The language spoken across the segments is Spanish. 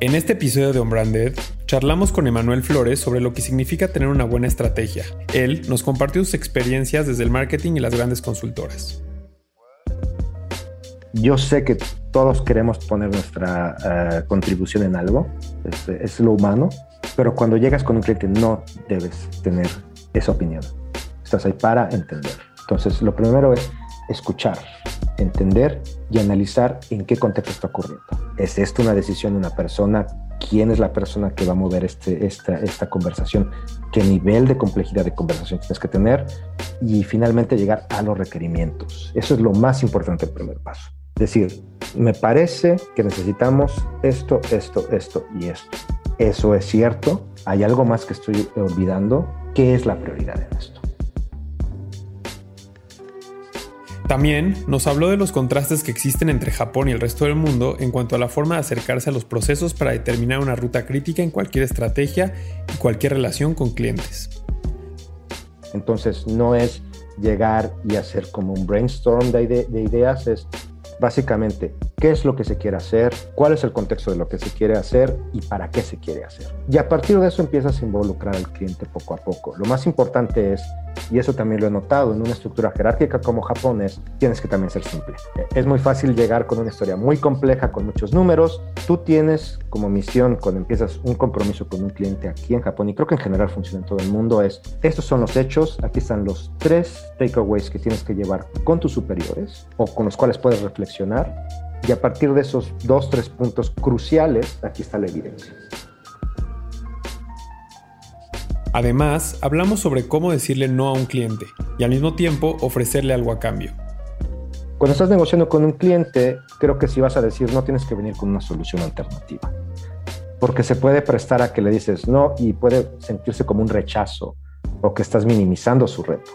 En este episodio de Unbranded, charlamos con Emanuel Flores sobre lo que significa tener una buena estrategia. Él nos compartió sus experiencias desde el marketing y las grandes consultoras. Yo sé que todos queremos poner nuestra eh, contribución en algo, es, es lo humano, pero cuando llegas con un cliente no debes tener esa opinión. Estás ahí para entender. Entonces, lo primero es escuchar, entender y analizar en qué contexto está ocurriendo. ¿Es esto una decisión de una persona? ¿Quién es la persona que va a mover este, esta, esta conversación? ¿Qué nivel de complejidad de conversación tienes que tener? Y finalmente llegar a los requerimientos. Eso es lo más importante, el primer paso. Decir, me parece que necesitamos esto, esto, esto y esto. ¿Eso es cierto? ¿Hay algo más que estoy olvidando? ¿Qué es la prioridad en esto? También nos habló de los contrastes que existen entre Japón y el resto del mundo en cuanto a la forma de acercarse a los procesos para determinar una ruta crítica en cualquier estrategia y cualquier relación con clientes. Entonces no es llegar y hacer como un brainstorm de, ide de ideas, es básicamente qué es lo que se quiere hacer, cuál es el contexto de lo que se quiere hacer y para qué se quiere hacer. Y a partir de eso empiezas a involucrar al cliente poco a poco. Lo más importante es, y eso también lo he notado, en una estructura jerárquica como Japón es, tienes que también ser simple. Es muy fácil llegar con una historia muy compleja, con muchos números. Tú tienes como misión, cuando empiezas un compromiso con un cliente aquí en Japón, y creo que en general funciona en todo el mundo, es, estos son los hechos, aquí están los tres takeaways que tienes que llevar con tus superiores o con los cuales puedes reflexionar y a partir de esos dos, tres puntos cruciales, aquí está la evidencia. Además, hablamos sobre cómo decirle no a un cliente y al mismo tiempo ofrecerle algo a cambio. Cuando estás negociando con un cliente, creo que si vas a decir no tienes que venir con una solución alternativa, porque se puede prestar a que le dices no y puede sentirse como un rechazo o que estás minimizando su reto.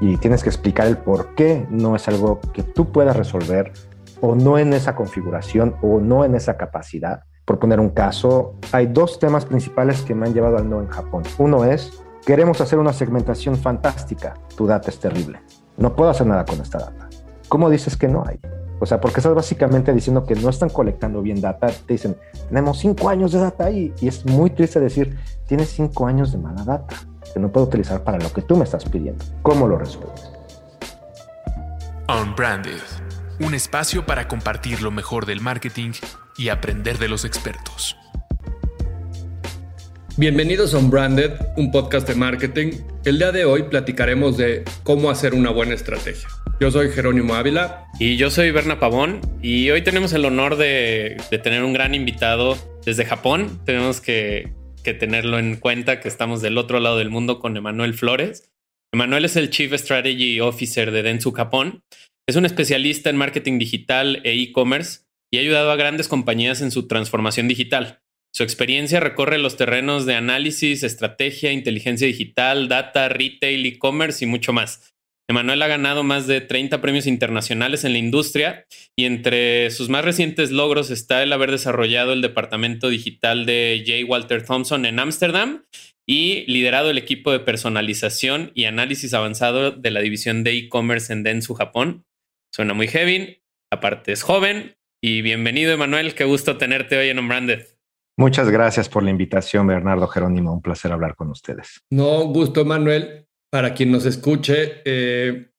Y tienes que explicar el por qué no es algo que tú puedas resolver o no en esa configuración o no en esa capacidad. Por poner un caso, hay dos temas principales que me han llevado al no en Japón. Uno es, queremos hacer una segmentación fantástica, tu data es terrible, no puedo hacer nada con esta data. ¿Cómo dices que no hay? O sea, porque estás básicamente diciendo que no están colectando bien data. Te dicen, tenemos cinco años de data. Y es muy triste decir, tienes cinco años de mala data que no puedo utilizar para lo que tú me estás pidiendo. ¿Cómo lo resuelves? Unbranded un espacio para compartir lo mejor del marketing y aprender de los expertos. Bienvenidos a Unbranded, un podcast de marketing. El día de hoy platicaremos de cómo hacer una buena estrategia. Yo soy Jerónimo Ávila. Y yo soy Berna Pavón. Y hoy tenemos el honor de, tener un gran invitado desde Japón. Tenemos que, que tenerlo en cuenta que estamos del otro lado del mundo con Emanuel Flores. Emanuel es el Chief Strategy Officer de Dentsu Japón es un especialista en marketing digital e e-commerce y ha ayudado a grandes compañías en su transformación digital. Su experiencia recorre los terrenos de análisis, estrategia, inteligencia digital, data, retail, e-commerce y mucho más. Emanuel ha ganado más de 30 premios internacionales en la industria y entre sus más recientes logros está el haber desarrollado el departamento digital de J. Walter Thompson en Ámsterdam y liderado el equipo de personalización y análisis avanzado de la división de e-commerce en Dentsu, Japón. Suena muy heavy, aparte es joven. Y bienvenido, Emanuel. Qué gusto tenerte hoy en Unbranded. Muchas gracias por la invitación, Bernardo Jerónimo. Un placer hablar con ustedes. No, gusto, Emanuel. Para quien nos escuche, eh,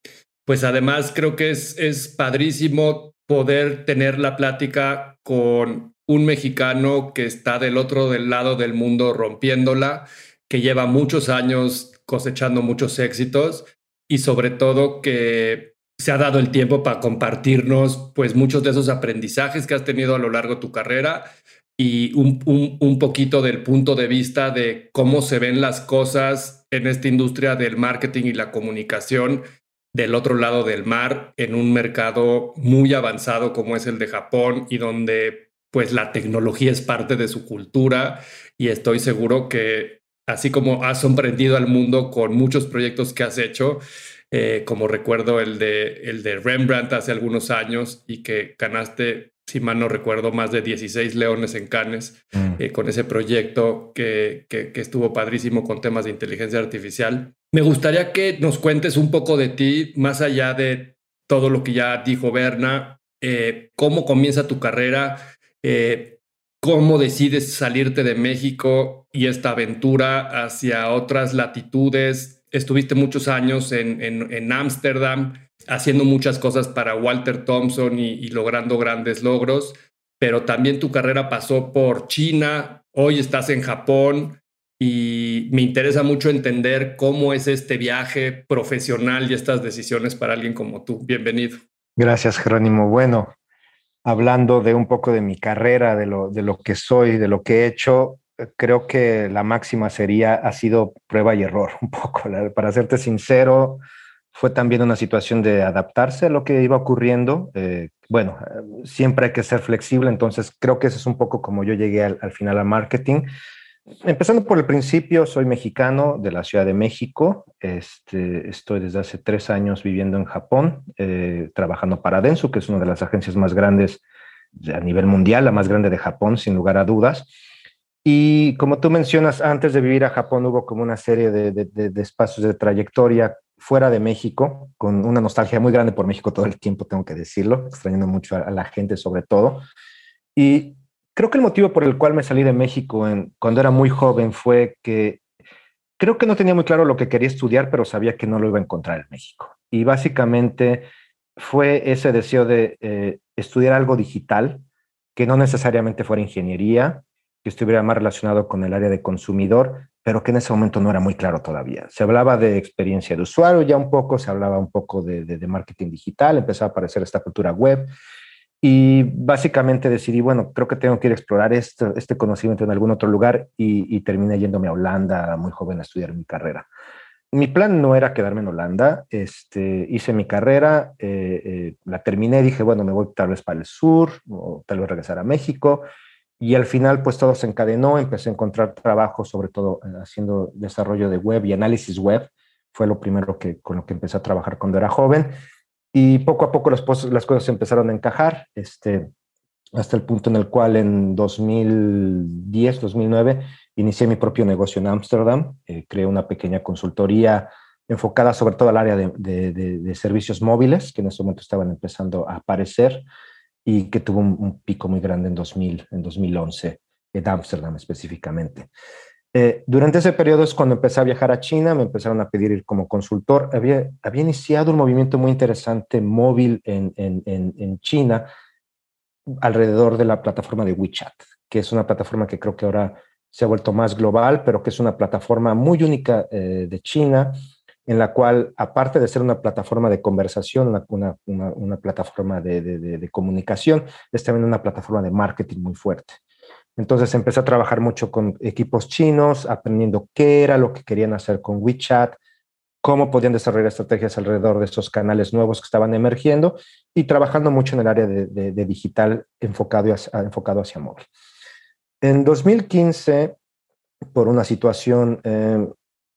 pues además creo que es, es padrísimo poder tener la plática con un mexicano que está del otro del lado del mundo rompiéndola, que lleva muchos años cosechando muchos éxitos y sobre todo que se ha dado el tiempo para compartirnos pues muchos de esos aprendizajes que has tenido a lo largo de tu carrera y un, un, poquito del punto de vista de cómo se ven las cosas en esta industria del marketing y la comunicación del otro lado del mar, en un mercado muy avanzado como es el de Japón y donde pues la tecnología es parte de su cultura y estoy seguro que así como has sorprendido al mundo con muchos proyectos que has hecho, eh, como recuerdo el de, el de Rembrandt hace algunos años y que ganaste, si mal no recuerdo, más de 16 leones en Cannes mm. eh, con ese proyecto que, que, estuvo padrísimo con temas de inteligencia artificial. Me gustaría que nos cuentes un poco de ti, más allá de todo lo que ya dijo Berna, eh, cómo comienza tu carrera, cómo decides salirte de México y esta aventura hacia otras latitudes. Estuviste muchos años en Ámsterdam haciendo muchas cosas para Walter Thompson y, logrando grandes logros, pero también tu carrera pasó por China, hoy estás en Japón y me interesa mucho entender cómo es este viaje profesional y estas decisiones para alguien como tú. Bienvenido. Gracias, Jerónimo. Bueno, hablando de un poco de mi carrera, de lo, de lo que soy, de lo que he hecho, creo que la máxima sería, ha sido prueba y error, un poco. Para serte sincero, fue también una situación de adaptarse a lo que iba ocurriendo. Eh, bueno, siempre hay que ser flexible, entonces creo que eso es un poco como yo llegué al, final al marketing. Empezando por el principio, soy mexicano de la Ciudad de México. Este, estoy desde hace tres años viviendo en Japón, eh, trabajando para Densu, que es una de las agencias más grandes a nivel mundial, la más grande de Japón, sin lugar a dudas. Y como tú mencionas, antes de vivir a Japón hubo como una serie de, de espacios de trayectoria fuera de México, con una nostalgia muy grande por México todo el tiempo, tengo que decirlo, extrañando mucho a, la gente sobre todo. Y creo que el motivo por el cual me salí de México cuando era muy joven fue que creo que no tenía muy claro lo que quería estudiar, pero sabía que no lo iba a encontrar en México. Y básicamente fue ese deseo de eh, estudiar algo digital, que no necesariamente fuera ingeniería, que estuviera más relacionado con el área de consumidor, pero que en ese momento no era muy claro todavía. Se hablaba de experiencia de usuario ya un poco, se hablaba un poco de, de, marketing digital, empezaba a aparecer esta cultura web y básicamente decidí, bueno, creo que tengo que ir a explorar este, conocimiento en algún otro lugar y, terminé yéndome a Holanda muy joven a estudiar mi carrera. Mi plan no era quedarme en Holanda, este, hice mi carrera, eh, eh, la terminé, dije, bueno, me voy tal vez para el sur o tal vez regresar a México y al final, pues todo se encadenó, empecé a encontrar trabajo, sobre todo eh, haciendo desarrollo de web y análisis web. Fue lo primero que, con lo que empecé a trabajar cuando era joven. Y poco a poco las, las cosas empezaron a encajar, este, hasta el punto en el cual en 2010, 2009, inicié mi propio negocio en Ámsterdam. Eh, creé una pequeña consultoría enfocada sobre todo al área de, servicios móviles, que en ese momento estaban empezando a aparecer y que tuvo un, pico muy grande en, 2000, en 2011, en Ámsterdam específicamente. Eh, durante ese periodo es cuando empecé a viajar a China, me empezaron a pedir ir como consultor. Había, había iniciado un movimiento muy interesante móvil en, en, en, China alrededor de la plataforma de WeChat, que es una plataforma que creo que ahora se ha vuelto más global, pero que es una plataforma muy única eh, de China, en la cual, aparte de ser una plataforma de conversación, una, una, plataforma de, de, comunicación, es también una plataforma de marketing muy fuerte. Entonces empecé a trabajar mucho con equipos chinos, aprendiendo qué era lo que querían hacer con WeChat, cómo podían desarrollar estrategias alrededor de esos canales nuevos que estaban emergiendo y trabajando mucho en el área de, digital enfocado hacia, enfocado hacia móvil. En 2015, por una situación eh,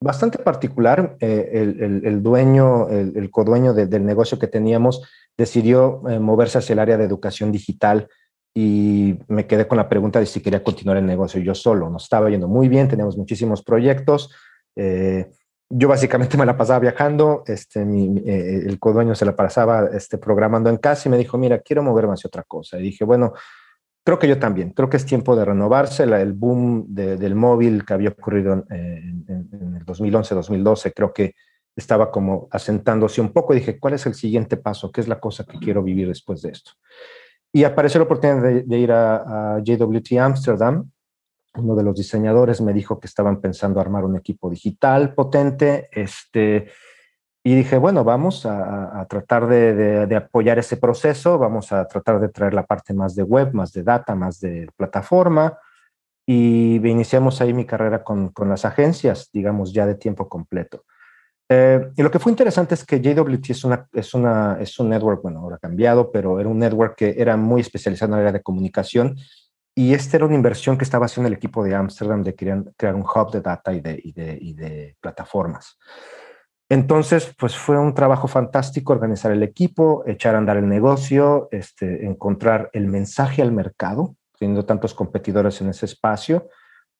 bastante particular. Eh, el, el, dueño, el, el codueño del negocio que teníamos decidió eh, moverse hacia el área de educación digital y me quedé con la pregunta de si quería continuar el negocio yo solo. Nos estaba yendo muy bien, teníamos muchísimos proyectos. Eh, yo básicamente me la pasaba viajando, este, mi, el codueño se la pasaba este, programando en casa y me dijo, mira, quiero moverme hacia otra cosa. Y dije, bueno, Creo que yo también, creo que es tiempo de renovarse. el boom del móvil que había ocurrido en, el 2011-2012, creo que estaba como asentándose un poco. Dije, ¿cuál es el siguiente paso? ¿Qué es la cosa que quiero vivir después de esto? Y apareció la oportunidad de, ir a, a, JWT Amsterdam. Uno de los diseñadores me dijo que estaban pensando armar un equipo digital potente. Este, y dije, bueno, vamos a, tratar de, apoyar ese proceso, vamos a tratar de traer la parte más de web, más de data, más de plataforma. Y iniciamos ahí mi carrera con, las agencias, digamos, ya de tiempo completo. Eh, y lo que fue interesante es que JWT es, una, es, una, es un network, bueno, ahora cambiado, pero era un network que era muy especializado en el área de comunicación. Y esta era una inversión que estaba haciendo el equipo de Amsterdam de querer crear un hub de data y de, y de, y de plataformas. Entonces, pues fue un trabajo fantástico organizar el equipo, echar a andar el negocio, este, encontrar el mensaje al mercado, teniendo tantos competidores en ese espacio,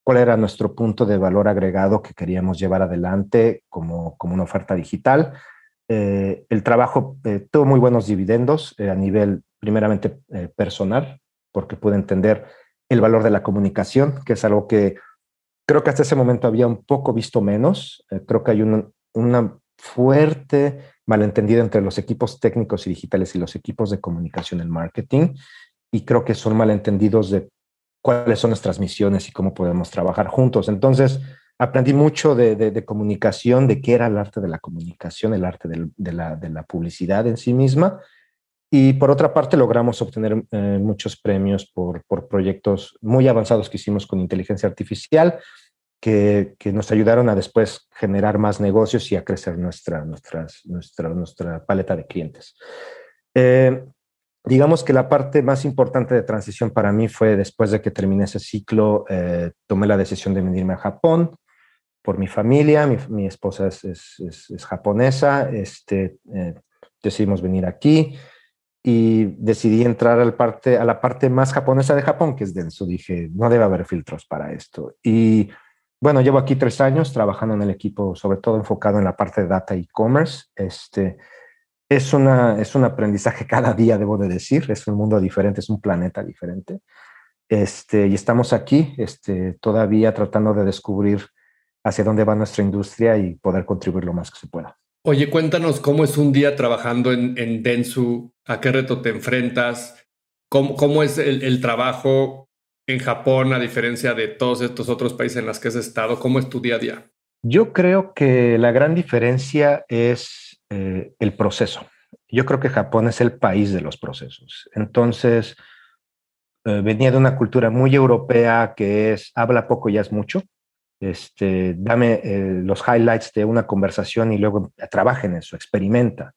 cuál era nuestro punto de valor agregado que queríamos llevar adelante como, como una oferta digital. Eh, el trabajo eh, tuvo muy buenos dividendos eh, a nivel primeramente personal, porque pude entender el valor de la comunicación, que es algo que creo que hasta ese momento había un poco visto menos. Creo que hay una fuerte malentendido entre los equipos técnicos y digitales y los equipos de comunicación en marketing. Y creo que son malentendidos de cuáles son nuestras misiones y cómo podemos trabajar juntos. Entonces, aprendí mucho de, comunicación, de qué era el arte de la comunicación, el arte de, la, publicidad en sí misma. Y por otra parte, logramos obtener eh, muchos premios por, por proyectos muy avanzados que hicimos con inteligencia artificial que, nos ayudaron a después generar más negocios y a crecer nuestra, nuestras, nuestra, nuestra paleta de clientes. Eh, digamos que la parte más importante de transición para mí fue después de que terminé ese ciclo, eh, tomé la decisión de venirme a Japón por mi familia, mi, esposa es, es, japonesa, este, eh, decidimos venir aquí y decidí entrar al parte, a la parte más japonesa de Japón, que es Denso. Dije, no debe haber filtros para esto. Y bueno, llevo aquí tres años trabajando en el equipo, sobre todo enfocado en la parte de data e commerce. Este, es, una, es un aprendizaje cada día, debo de decir. Es un mundo diferente, es un planeta diferente. Este, y estamos aquí este, todavía tratando de descubrir hacia dónde va nuestra industria y poder contribuir lo más que se pueda. Oye, cuéntanos cómo es un día trabajando en, en Densu, a qué reto te enfrentas, cómo, cómo es el, el trabajo en Japón, a diferencia de todos estos otros países en los que has estado? ¿Cómo es tu día a día? Yo creo que la gran diferencia es eh, el proceso. Yo creo que Japón es el país de los procesos. Entonces, eh, venía de una cultura muy europea que es habla poco y es mucho. Este, dame eh, los highlights de una conversación y luego trabaja en eso, experimenta.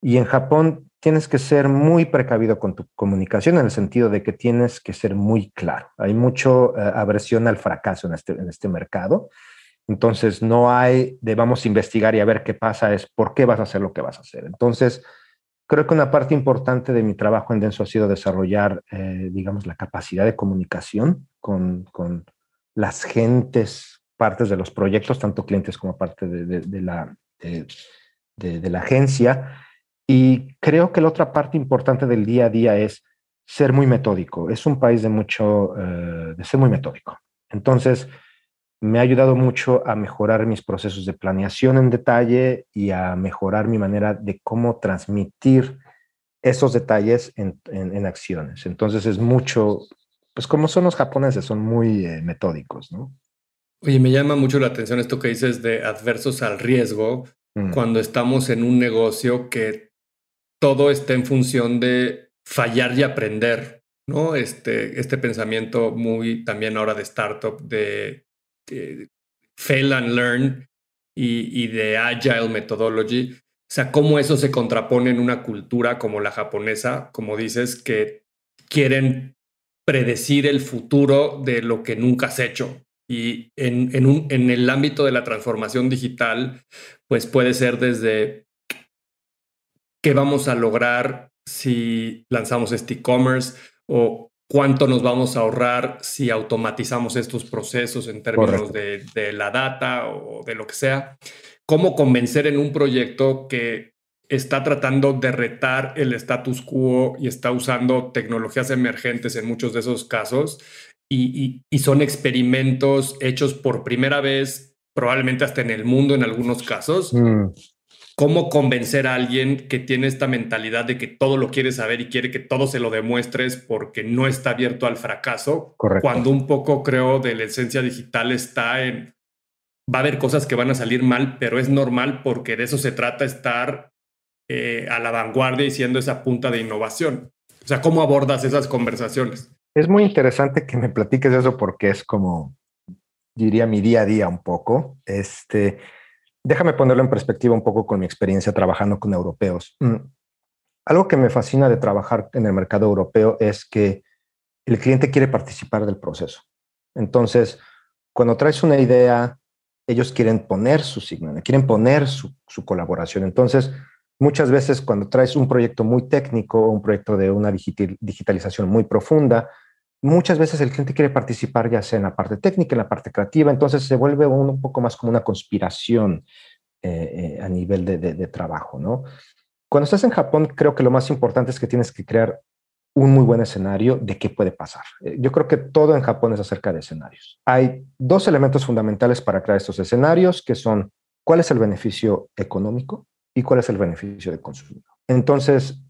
Y en Japón tienes que ser muy precavido con tu comunicación en el sentido de que tienes que ser muy claro. Hay mucha eh, aversión al fracaso en este, en este mercado. Entonces, no hay de vamos a investigar y a ver qué pasa, es por qué vas a hacer lo que vas a hacer. Entonces, creo que una parte importante de mi trabajo en Denso ha sido desarrollar, eh, digamos, la capacidad de comunicación con, con, las gentes, partes de los proyectos, tanto clientes como parte de, de, de la, de, la agencia y creo que la otra parte importante del día a día es ser muy metódico. Es un país de mucho, eh, de ser muy metódico. Entonces, me ha ayudado mucho a mejorar mis procesos de planeación en detalle y a mejorar mi manera de cómo transmitir esos detalles en, en, acciones. Entonces, es mucho, pues como son los japoneses, son muy eh, metódicos, ¿no? Oye, me llama mucho la atención esto que dices de adversos al riesgo, mm. cuando estamos en un negocio que todo está en función de fallar y aprender, ¿no? Este, este pensamiento muy también ahora de startup, de, fail and learn y, y, de agile methodology. O sea, cómo eso se contrapone en una cultura como la japonesa, como dices, que quieren predecir el futuro de lo que nunca has hecho. Y en, en, un, en el ámbito de la transformación digital, pues puede ser desde qué vamos a lograr si lanzamos este e-commerce o cuánto nos vamos a ahorrar si automatizamos estos procesos en términos de, la data o de lo que sea. Cómo convencer en un proyecto que está tratando de retar el status quo y está usando tecnologías emergentes en muchos de esos casos y, son experimentos hechos por primera vez, probablemente hasta en el mundo en algunos casos, mm cómo convencer a alguien que tiene esta mentalidad de que todo lo quiere saber y quiere que todo se lo demuestres porque no está abierto al fracaso. Correcto. Cuando un poco creo de la esencia digital está en, va a haber cosas que van a salir mal, pero es normal porque de eso se trata estar eh, a la vanguardia y siendo esa punta de innovación. O sea, ¿cómo abordas esas conversaciones? Es muy interesante que me platiques eso porque es como, diría, mi día a día un poco. Este, déjame ponerlo en perspectiva un poco con mi experiencia trabajando con europeos. Mm. Algo que me fascina de trabajar en el mercado europeo es que el cliente quiere participar del proceso. Entonces, cuando traes una idea, ellos quieren poner su signo, quieren poner su, colaboración. Entonces, muchas veces cuando traes un proyecto muy técnico, un proyecto de una digitalización muy profunda, muchas veces el cliente quiere participar ya sea en la parte técnica, en la parte creativa, entonces se vuelve un, poco más como una conspiración eh, eh, a nivel de, trabajo, ¿no? Cuando estás en Japón, creo que lo más importante es que tienes que crear un muy buen escenario de qué puede pasar. Eh, yo creo que todo en Japón es acerca de escenarios. Hay dos elementos fundamentales para crear estos escenarios, que son cuál es el beneficio económico y cuál es el beneficio de consumo. Entonces,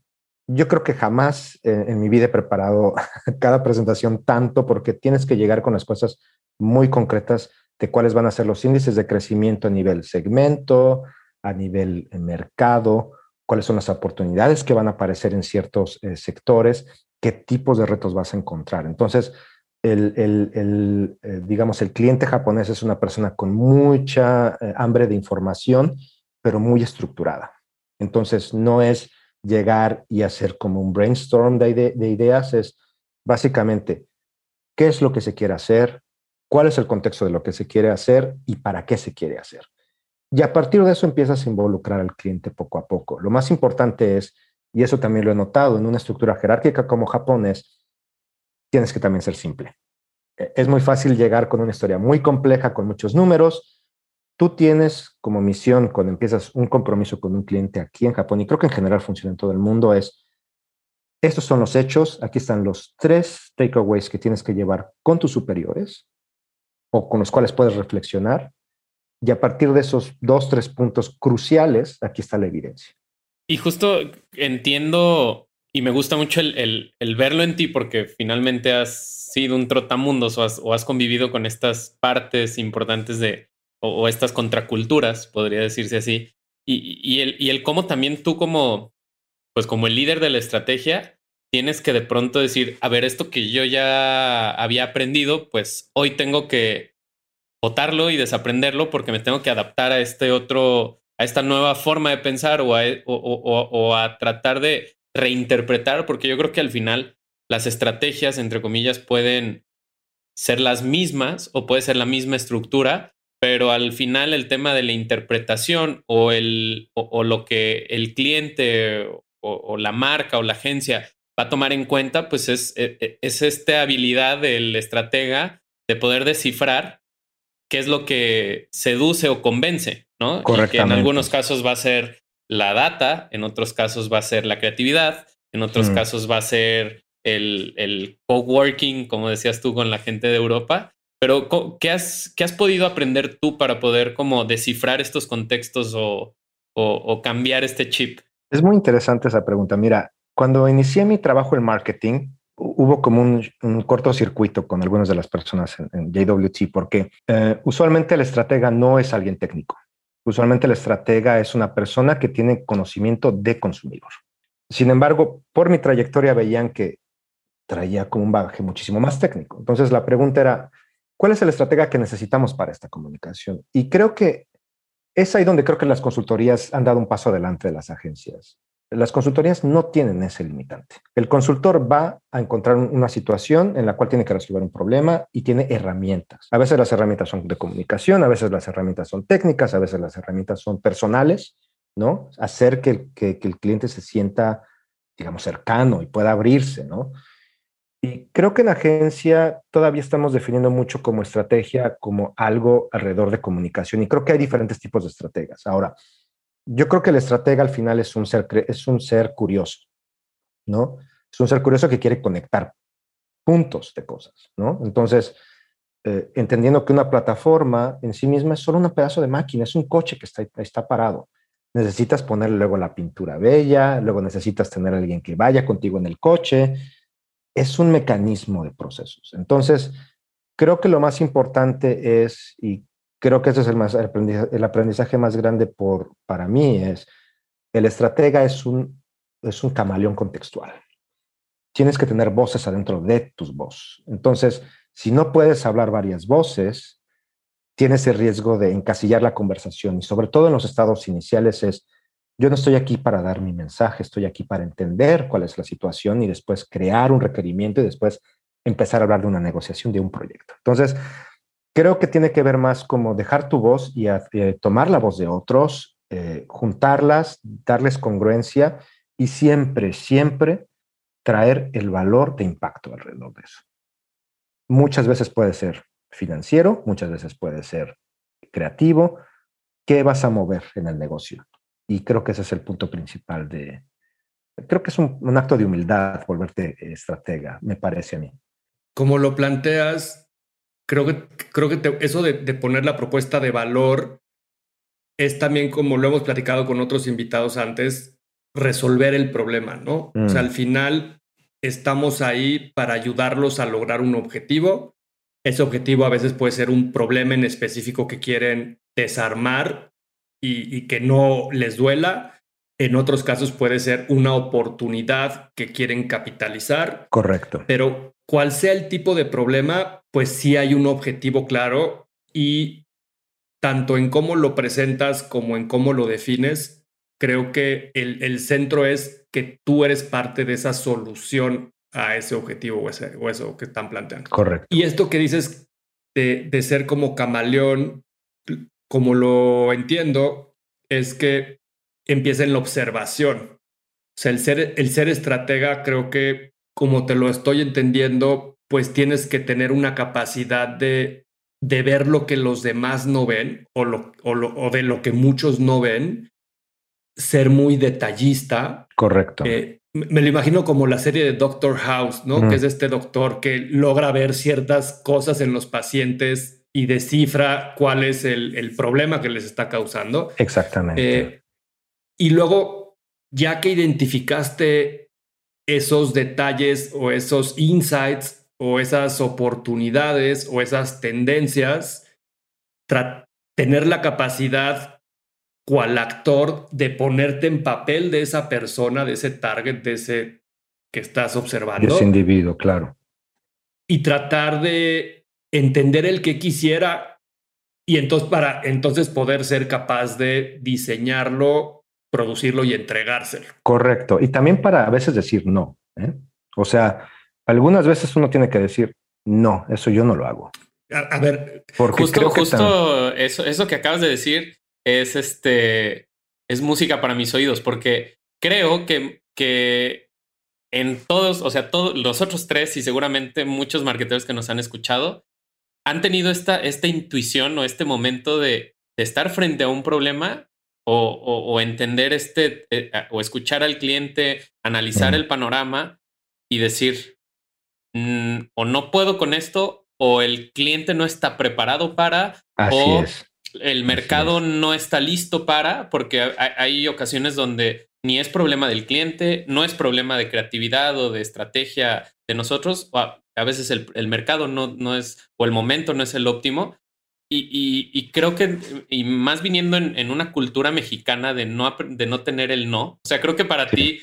yo creo que jamás en mi vida he preparado cada presentación tanto porque tienes que llegar con las cosas muy concretas de cuáles van a ser los índices de crecimiento a nivel segmento, a nivel eh, mercado, cuáles son las oportunidades que van a aparecer en ciertos eh, sectores, qué tipos de retos vas a encontrar. Entonces, el, el, eh, digamos, el cliente japonés es una persona con mucha hambre de información, pero muy estructurada. Entonces, no es llegar y hacer como un brainstorm de, de ideas, es básicamente qué es lo que se quiere hacer, cuál es el contexto de lo que se quiere hacer y para qué se quiere hacer. Y a partir de eso empiezas a involucrar al cliente poco a poco. Lo más importante es, y eso también lo he notado, en una estructura jerárquica como Japón es, tienes que también ser simple. E, es muy fácil llegar con una historia muy compleja, con muchos números. Tú tienes como misión, cuando empiezas un compromiso con un cliente aquí en Japón, y creo que en general funciona en todo el mundo, es, estos son los hechos, aquí están los tres takeaways que tienes que llevar con tus superiores o con los cuales puedes reflexionar y a partir de esos dos, tres puntos cruciales, aquí está la evidencia. Y justo entiendo y me gusta mucho el, verlo en ti porque finalmente has sido un trotamundos o has, convivido con estas partes importantes de, o, estas contraculturas, podría decirse así. Y, el, y el cómo también tú como, pues como el líder de la estrategia, tienes que de pronto decir, a ver, esto que yo ya había aprendido, pues hoy tengo que botarlo y desaprenderlo porque me tengo que adaptar a este otro, a esta nueva forma de pensar o a, o, a tratar de reinterpretar, porque yo creo que al final las estrategias, entre comillas, pueden ser las mismas o puede ser la misma estructura, pero al final el tema de la interpretación o, el, o, lo que el cliente o, la marca o la agencia va a tomar en cuenta, pues es, e, e, es esta habilidad del estratega de poder descifrar qué es lo que seduce o convence, ¿no? Y que en algunos casos va a ser la data, en otros casos va a ser la creatividad, en otros mm. casos va a ser el, el co-working, como decías tú, con la gente de Europa. Pero, ¿qué has, ¿qué has podido aprender tú para poder como descifrar estos contextos o, o cambiar este chip? Es muy interesante esa pregunta. Mira, cuando inicié mi trabajo en marketing, hubo como un, cortocircuito con algunas de las personas en, JWT, porque eh, usualmente el estratega no es alguien técnico. Usualmente el estratega es una persona que tiene conocimiento de consumidor. Sin embargo, por mi trayectoria veían que traía como un bagaje muchísimo más técnico. Entonces la pregunta era, ¿cuál es el estratega que necesitamos para esta comunicación? Y creo que es ahí donde creo que las consultorías han dado un paso adelante de las agencias. Las consultorías no tienen ese limitante. El consultor va a encontrar una situación en la cual tiene que resolver un problema y tiene herramientas. A veces las herramientas son de comunicación, a veces las herramientas son técnicas, a veces las herramientas son personales, ¿no? Hacer que, que, el cliente se sienta, digamos, cercano y pueda abrirse, ¿no? Creo que en agencia todavía estamos definiendo mucho como estrategia, como algo alrededor de comunicación. Y creo que hay diferentes tipos de estrategas. Ahora, yo creo que el estratega al final es un ser, es un ser curioso, ¿no? Es un ser curioso que quiere conectar puntos de cosas, ¿no? Entonces, eh, entendiendo que una plataforma en sí misma es solo un pedazo de máquina, es un coche que está, está parado. Necesitas poner luego la pintura bella, luego necesitas tener a alguien que vaya contigo en el coche. Es un mecanismo de procesos. Entonces, creo que lo más importante es, y creo que ese es el, más, el aprendizaje, más grande por, para mí, es el estratega es un, es un camaleón contextual. Tienes que tener voces adentro de tus voces. Entonces, si no puedes hablar varias voces, tienes el riesgo de encasillar la conversación y sobre todo en los estados iniciales es, yo no estoy aquí para dar mi mensaje, estoy aquí para entender cuál es la situación y después crear un requerimiento y después empezar a hablar de una negociación de un proyecto. Entonces, creo que tiene que ver más como dejar tu voz y eh, tomar la voz de otros, eh, juntarlas, darles congruencia y siempre, siempre traer el valor de impacto alrededor de eso. Muchas veces puede ser financiero, muchas veces puede ser creativo. ¿Qué vas a mover en el negocio? Y creo que ese es el punto principal de, creo que es un, acto de humildad volverte estratega, me parece a mí. Como lo planteas, creo que, creo que eso de, poner la propuesta de valor es también, como lo hemos platicado con otros invitados antes, resolver el problema, ¿no? O sea, mm. al final estamos ahí para ayudarlos a lograr un objetivo. Ese objetivo a veces puede ser un problema en específico que quieren desarmar y que no les duela en otros casos puede ser una oportunidad que quieren capitalizar. Correcto. Pero cual sea el tipo de problema, pues sí hay un objetivo claro y tanto en cómo lo presentas como en cómo lo defines, creo que el, centro es que tú eres parte de esa solución a ese objetivo o, ese, o eso que están planteando. Correcto. Y esto que dices de, de ser como camaleón, como lo entiendo, es que empieza en la observación. O sea, el ser, el ser estratega, creo que como te lo estoy entendiendo, pues tienes que tener una capacidad de, de ver lo que los demás no ven o, lo, o, de lo que muchos no ven, ser muy detallista. Correcto. Eh, me lo imagino como la serie de Doctor House, ¿no? Que es este doctor que logra ver ciertas cosas en los pacientes y descifra cuál es el, el problema que les está causando. Exactamente. Eh, y luego, ya que identificaste esos detalles o esos insights o esas oportunidades o esas tendencias, tener la capacidad cual actor de ponerte en papel de esa persona, de ese target, de ese que estás observando. De ese individuo, claro. Y tratar de entender el que quisiera y entonces para entonces poder ser capaz de diseñarlo producirlo y entregárselo. Correcto. Y también para a veces decir no. ¿eh? O sea, algunas veces uno tiene que decir no, eso yo no lo hago. A, ver, porque justo, justo eso, eso que acabas de decir es este es música para mis oídos, porque creo que, que en todos, o sea, todos los otros tres y seguramente muchos marketeros que nos han escuchado han tenido esta, esta intuición o este momento de, de estar frente a un problema o, entender este, eh, o escuchar al cliente, analizar el panorama y decir, mm, o no puedo con esto, o el cliente no está preparado para, o el mercado no está listo para, porque hay, ocasiones donde ni es problema del cliente, no es problema de creatividad o de estrategia de nosotros, o a, veces el, el mercado no, no es, o el momento no es el óptimo, y, creo que, y más viniendo en, una cultura mexicana de no, de no tener el no, o sea, creo que para ti,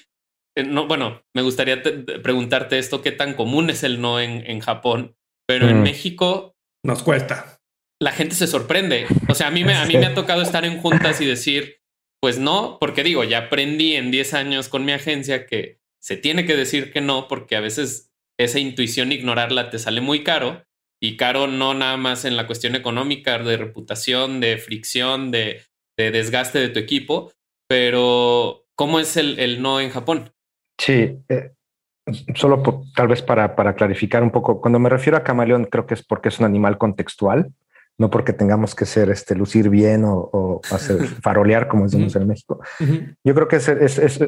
eh, no, bueno, me gustaría preguntarte esto, ¿qué tan común es el no en, en Japón? Pero en mm. México... Nos cuesta. La gente se sorprende. O sea, a mí, me, a mí me ha tocado estar en juntas y decir, pues no, porque digo, ya aprendí en 10 años con mi agencia que se tiene que decir que no, porque a veces esa intuición ignorarla te sale muy caro y caro no nada más en la cuestión económica, de reputación, de fricción, de, desgaste de tu equipo, pero ¿cómo es el, no en Japón? Sí, eh, solo tal vez para, para clarificar un poco, cuando me refiero a camaleón creo que es porque es un animal contextual, no porque tengamos que ser este lucir bien o, hacer farolear como decimos en México. Yo creo que es, es, es,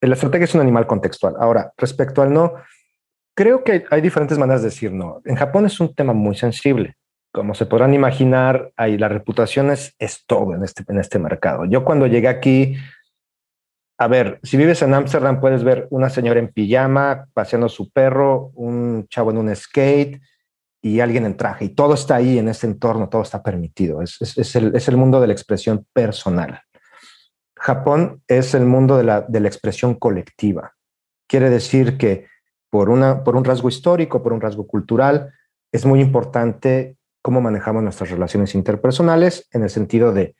la estrategia es un animal contextual. Ahora, respecto al no, creo que hay, diferentes maneras de decir no. En Japón es un tema muy sensible. Como se podrán imaginar, ahí la reputación es, todo en este, en este mercado. Yo cuando llegué aquí, a ver, si vives en Ámsterdam puedes ver una señora en pijama paseando su perro, un chavo en un skate y alguien en traje. Y todo está ahí en este entorno, todo está permitido. Es, es, el, es el, mundo de la expresión personal. Japón es el mundo de la, de la expresión colectiva. Quiere decir que por, una, por un rasgo histórico, por un rasgo cultural, es muy importante cómo manejamos nuestras relaciones interpersonales en el sentido de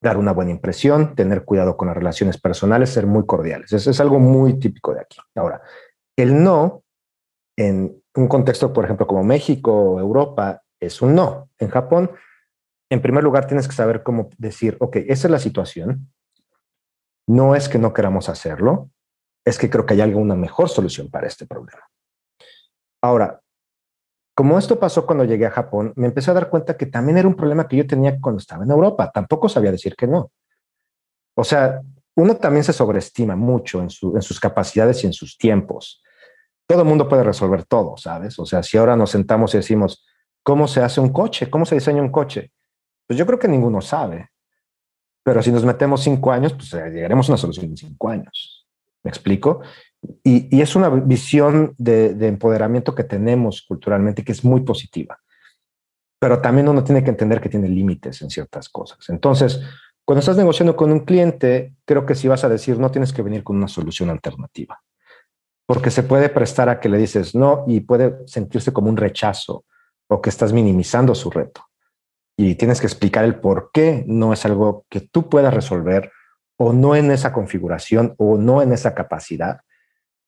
dar una buena impresión, tener cuidado con las relaciones personales, ser muy cordiales. Eso es algo muy típico de aquí. Ahora, el no en un contexto, por ejemplo, como México o Europa, es un no. En Japón, en primer lugar, tienes que saber cómo decir, ok, esa es la situación. No es que no queramos hacerlo, es que creo que hay alguna mejor solución para este problema. Ahora, como esto pasó cuando llegué a Japón, me empecé a dar cuenta que también era un problema que yo tenía cuando estaba en Europa. Tampoco sabía decir que no. O sea, uno también se sobreestima mucho en, sus capacidades y en sus tiempos. Todo el mundo puede resolver todo, ¿sabes? O sea, si ahora nos sentamos y decimos, ¿cómo se hace un coche? ¿Cómo se diseña un coche? Pues yo creo que ninguno sabe. Pero si nos metemos cinco años, pues eh, llegaremos a una solución en cinco años. ¿Me explico? Y, es una visión de, de, empoderamiento que tenemos culturalmente que es muy positiva. Pero también uno tiene que entender que tiene límites en ciertas cosas. Entonces, cuando estás negociando con un cliente, creo que si vas a decir no, tienes que venir con una solución alternativa. Porque se puede prestar a que le dices no y puede sentirse como un rechazo o que estás minimizando su reto. Y tienes que explicar el por qué no es algo que tú puedas resolver o no en esa configuración o no en esa capacidad.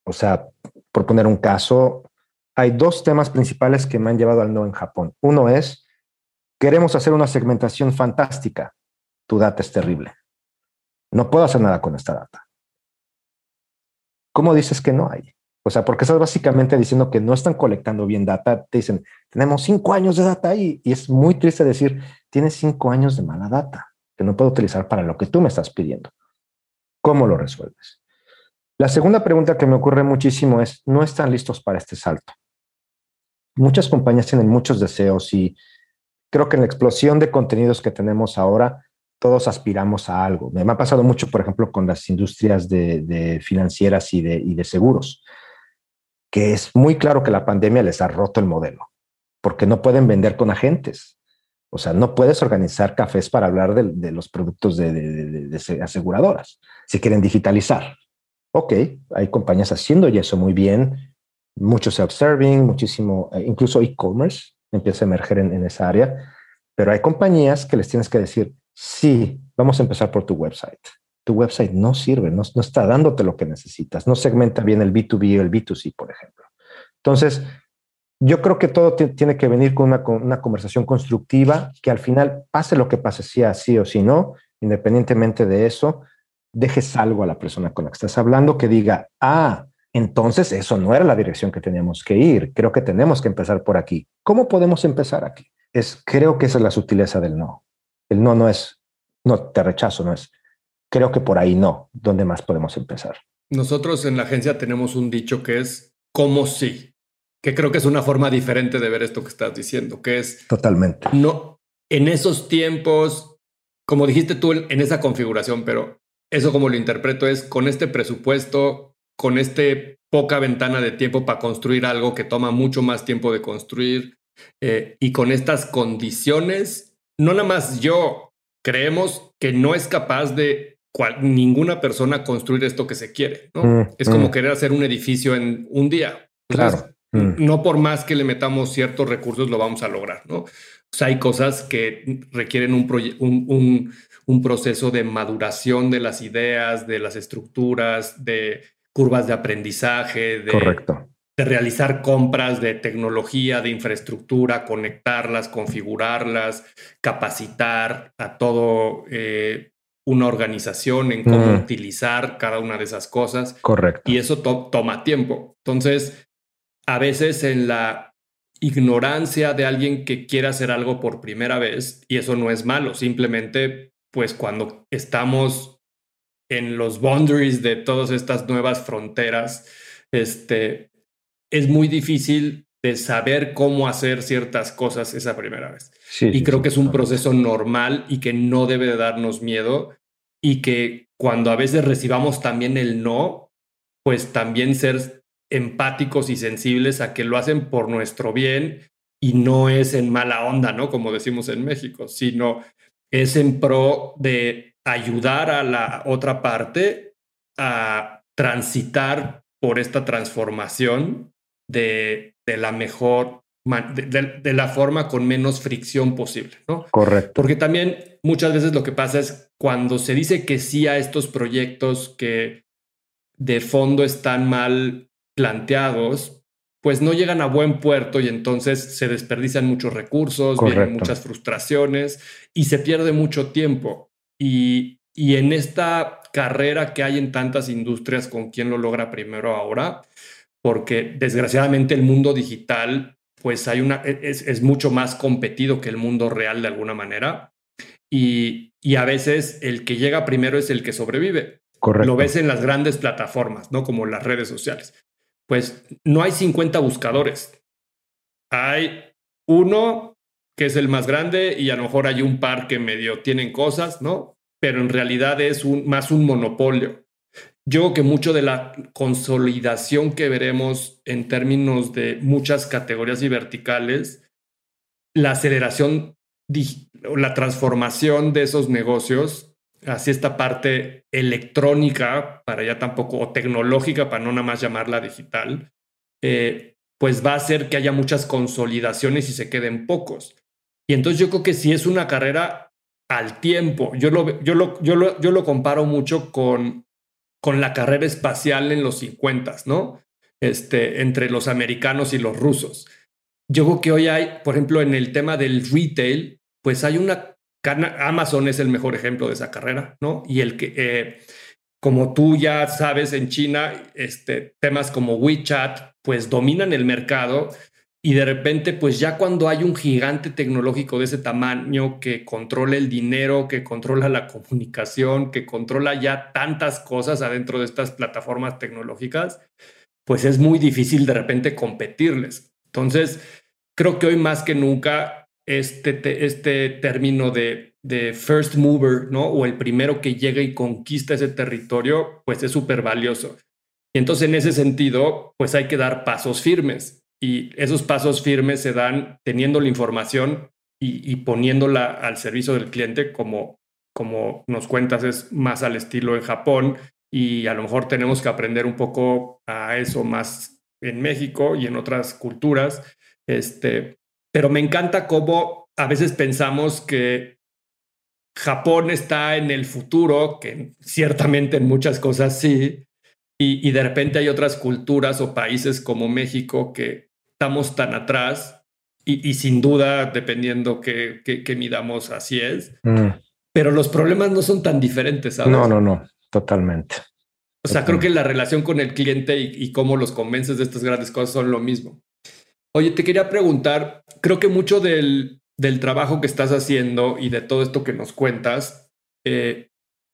O sea, por poner un caso, hay dos temas principales que me han llevado al no en Japón. Uno es, queremos hacer una segmentación fantástica tu data es terrible. No puedo hacer nada con esta data. ¿Cómo dices que no hay? O sea, porque estás básicamente diciendo que no están colectando bien data. Te dicen, tenemos cinco años de data ahí. Y es muy triste decir, tienes cinco años de mala data que no puedo utilizar para lo que tú me estás pidiendo. ¿Cómo lo resuelves? La segunda pregunta que me ocurre muchísimo es, no están listos para este salto. Muchas compañías tienen muchos deseos y creo que en la explosión de contenidos que tenemos ahora, todos aspiramos a algo. Me ha pasado mucho, por ejemplo, con las industrias de, financieras y de, seguros, que es muy claro que la pandemia les ha roto el modelo, porque no pueden vender con agentes. O sea, no puedes organizar cafés para hablar de, los productos de, aseguradoras si quieren digitalizar. Ok, hay compañías haciendo y eso muy bien, mucho self-serving, muchísimo, eh, incluso e-commerce empieza a emerger en esa área, pero hay compañías que les tienes que decir, Sí, vamos a empezar por tu website. Tu website no sirve, no, está dándote lo que necesitas, no segmenta bien el B2B o el B2C, por ejemplo. Entonces, yo creo que todo tiene que venir con una, conversación constructiva, que al final, pase lo que pase, sea sí o sí no, independientemente de eso, dejes algo a la persona con la que estás hablando que diga, ah, entonces eso no era la dirección que teníamos que ir, creo que tenemos que empezar por aquí. ¿Cómo podemos empezar aquí? Es, creo que esa es la sutileza del no. El no no es, no te rechazo, no es, creo que por ahí no. ¿Dónde más podemos empezar? Nosotros en la agencia tenemos un dicho que es como sí, que creo que es una forma diferente de ver esto que estás diciendo, que es totalmente. No, en esos tiempos, como dijiste tú en esa configuración, pero eso como lo interpreto es con este presupuesto, con este poca ventana de tiempo para construir algo que toma mucho más tiempo de construir eh, y con estas condiciones no nada más yo, creemos que no es capaz de ninguna persona construir esto que se quiere. ¿no? Mm, es como mm. querer hacer un edificio en un día. claro. Mm. No por más que le metamos ciertos recursos lo vamos a lograr. ¿no? O sea, hay cosas que requieren un, un, un proceso de maduración de las ideas, de las estructuras, de curvas de aprendizaje, de, Correcto de realizar compras de tecnología, de infraestructura, conectarlas, configurarlas, capacitar a todo eh, una organización en cómo utilizar cada una de esas cosas. Correcto. Y eso toma tiempo. Entonces, a veces en la ignorancia de alguien que quiere hacer algo por primera vez, y eso no es malo, simplemente pues cuando estamos en los boundaries de todas estas nuevas fronteras, este, es muy difícil de saber cómo hacer ciertas cosas esa primera vez. y creo que es un proceso normal y que no debe de darnos miedo y que cuando a veces recibamos también el no, pues también ser empáticos y sensibles a que lo hacen por nuestro bien y no es en mala onda, ¿no? Como decimos en México, sino es en pro de ayudar a la otra parte a transitar por esta transformación de, la mejor, de, la forma con menos fricción posible, ¿no? Correcto. Porque también muchas veces lo que pasa es cuando se dice que sí a estos proyectos que de fondo están mal planteados, pues no llegan a buen puerto y entonces se desperdician muchos recursos, vienen muchas frustraciones y se pierde mucho tiempo. Y, y en esta carrera que hay en tantas industrias con quién lo logra primero ahora, porque desgraciadamente el mundo digital pues hay una, e, es, mucho más competido que el mundo real de alguna manera y, a veces el que llega primero es el que sobrevive. Correcto. Lo ves en las grandes plataformas, ¿no? Como las redes sociales. Pues no hay 50 buscadores. Hay uno que es el más grande y a lo mejor hay un par que medio tienen cosas, ¿no? Pero en realidad es más un monopolio. Yo creo que mucho de la consolidación que veremos en términos de muchas categorías y verticales, la aceleración, la transformación de esos negocios hacia esta parte electrónica, para ya tampoco, o tecnológica, para no nada más llamarla digital, eh, pues va a hacer que haya muchas consolidaciones y se queden pocos. Y entonces yo creo que si es una carrera al tiempo, yo lo, yo lo, yo lo, yo lo comparo mucho con con la carrera espacial en los 50, ¿no? Este, entre los americanos y los rusos. Yo creo que hoy hay, por ejemplo, en el tema del retail, pues hay una... Amazon es el mejor ejemplo de esa carrera, ¿no? Y el que, eh, como tú ya sabes, en China, este, temas como WeChat, pues dominan el mercado y de repente, pues ya cuando hay un gigante tecnológico de ese tamaño que controla el dinero, que controla la comunicación, que controla ya tantas cosas adentro de estas plataformas tecnológicas, pues es muy difícil de repente competirles. Entonces, creo que hoy más que nunca este, este término de, de first mover, ¿no? O el primero que llega y conquista ese territorio, pues es súper valioso. Y entonces, en ese sentido, pues hay que dar pasos firmes y esos pasos firmes se dan teniendo la información y, poniéndola al servicio del cliente como, como nos cuentas es más al estilo en Japón y a lo mejor tenemos que aprender un poco a eso más en México y en otras culturas. Este, pero me encanta cómo a veces pensamos que Japón está en el futuro, que ciertamente en muchas cosas sí, y, y, de repente hay otras culturas o países como México que estamos tan atrás y, sin duda, dependiendo que, que, midamos, así es. Mm. Pero los problemas no son tan diferentes. ¿sabes? No, no, no, totalmente. O sea, creo que la relación con el cliente y, cómo los convences de estas grandes cosas son lo mismo. Oye, te quería preguntar, creo que mucho del, del trabajo que estás haciendo y de todo esto que nos cuentas eh,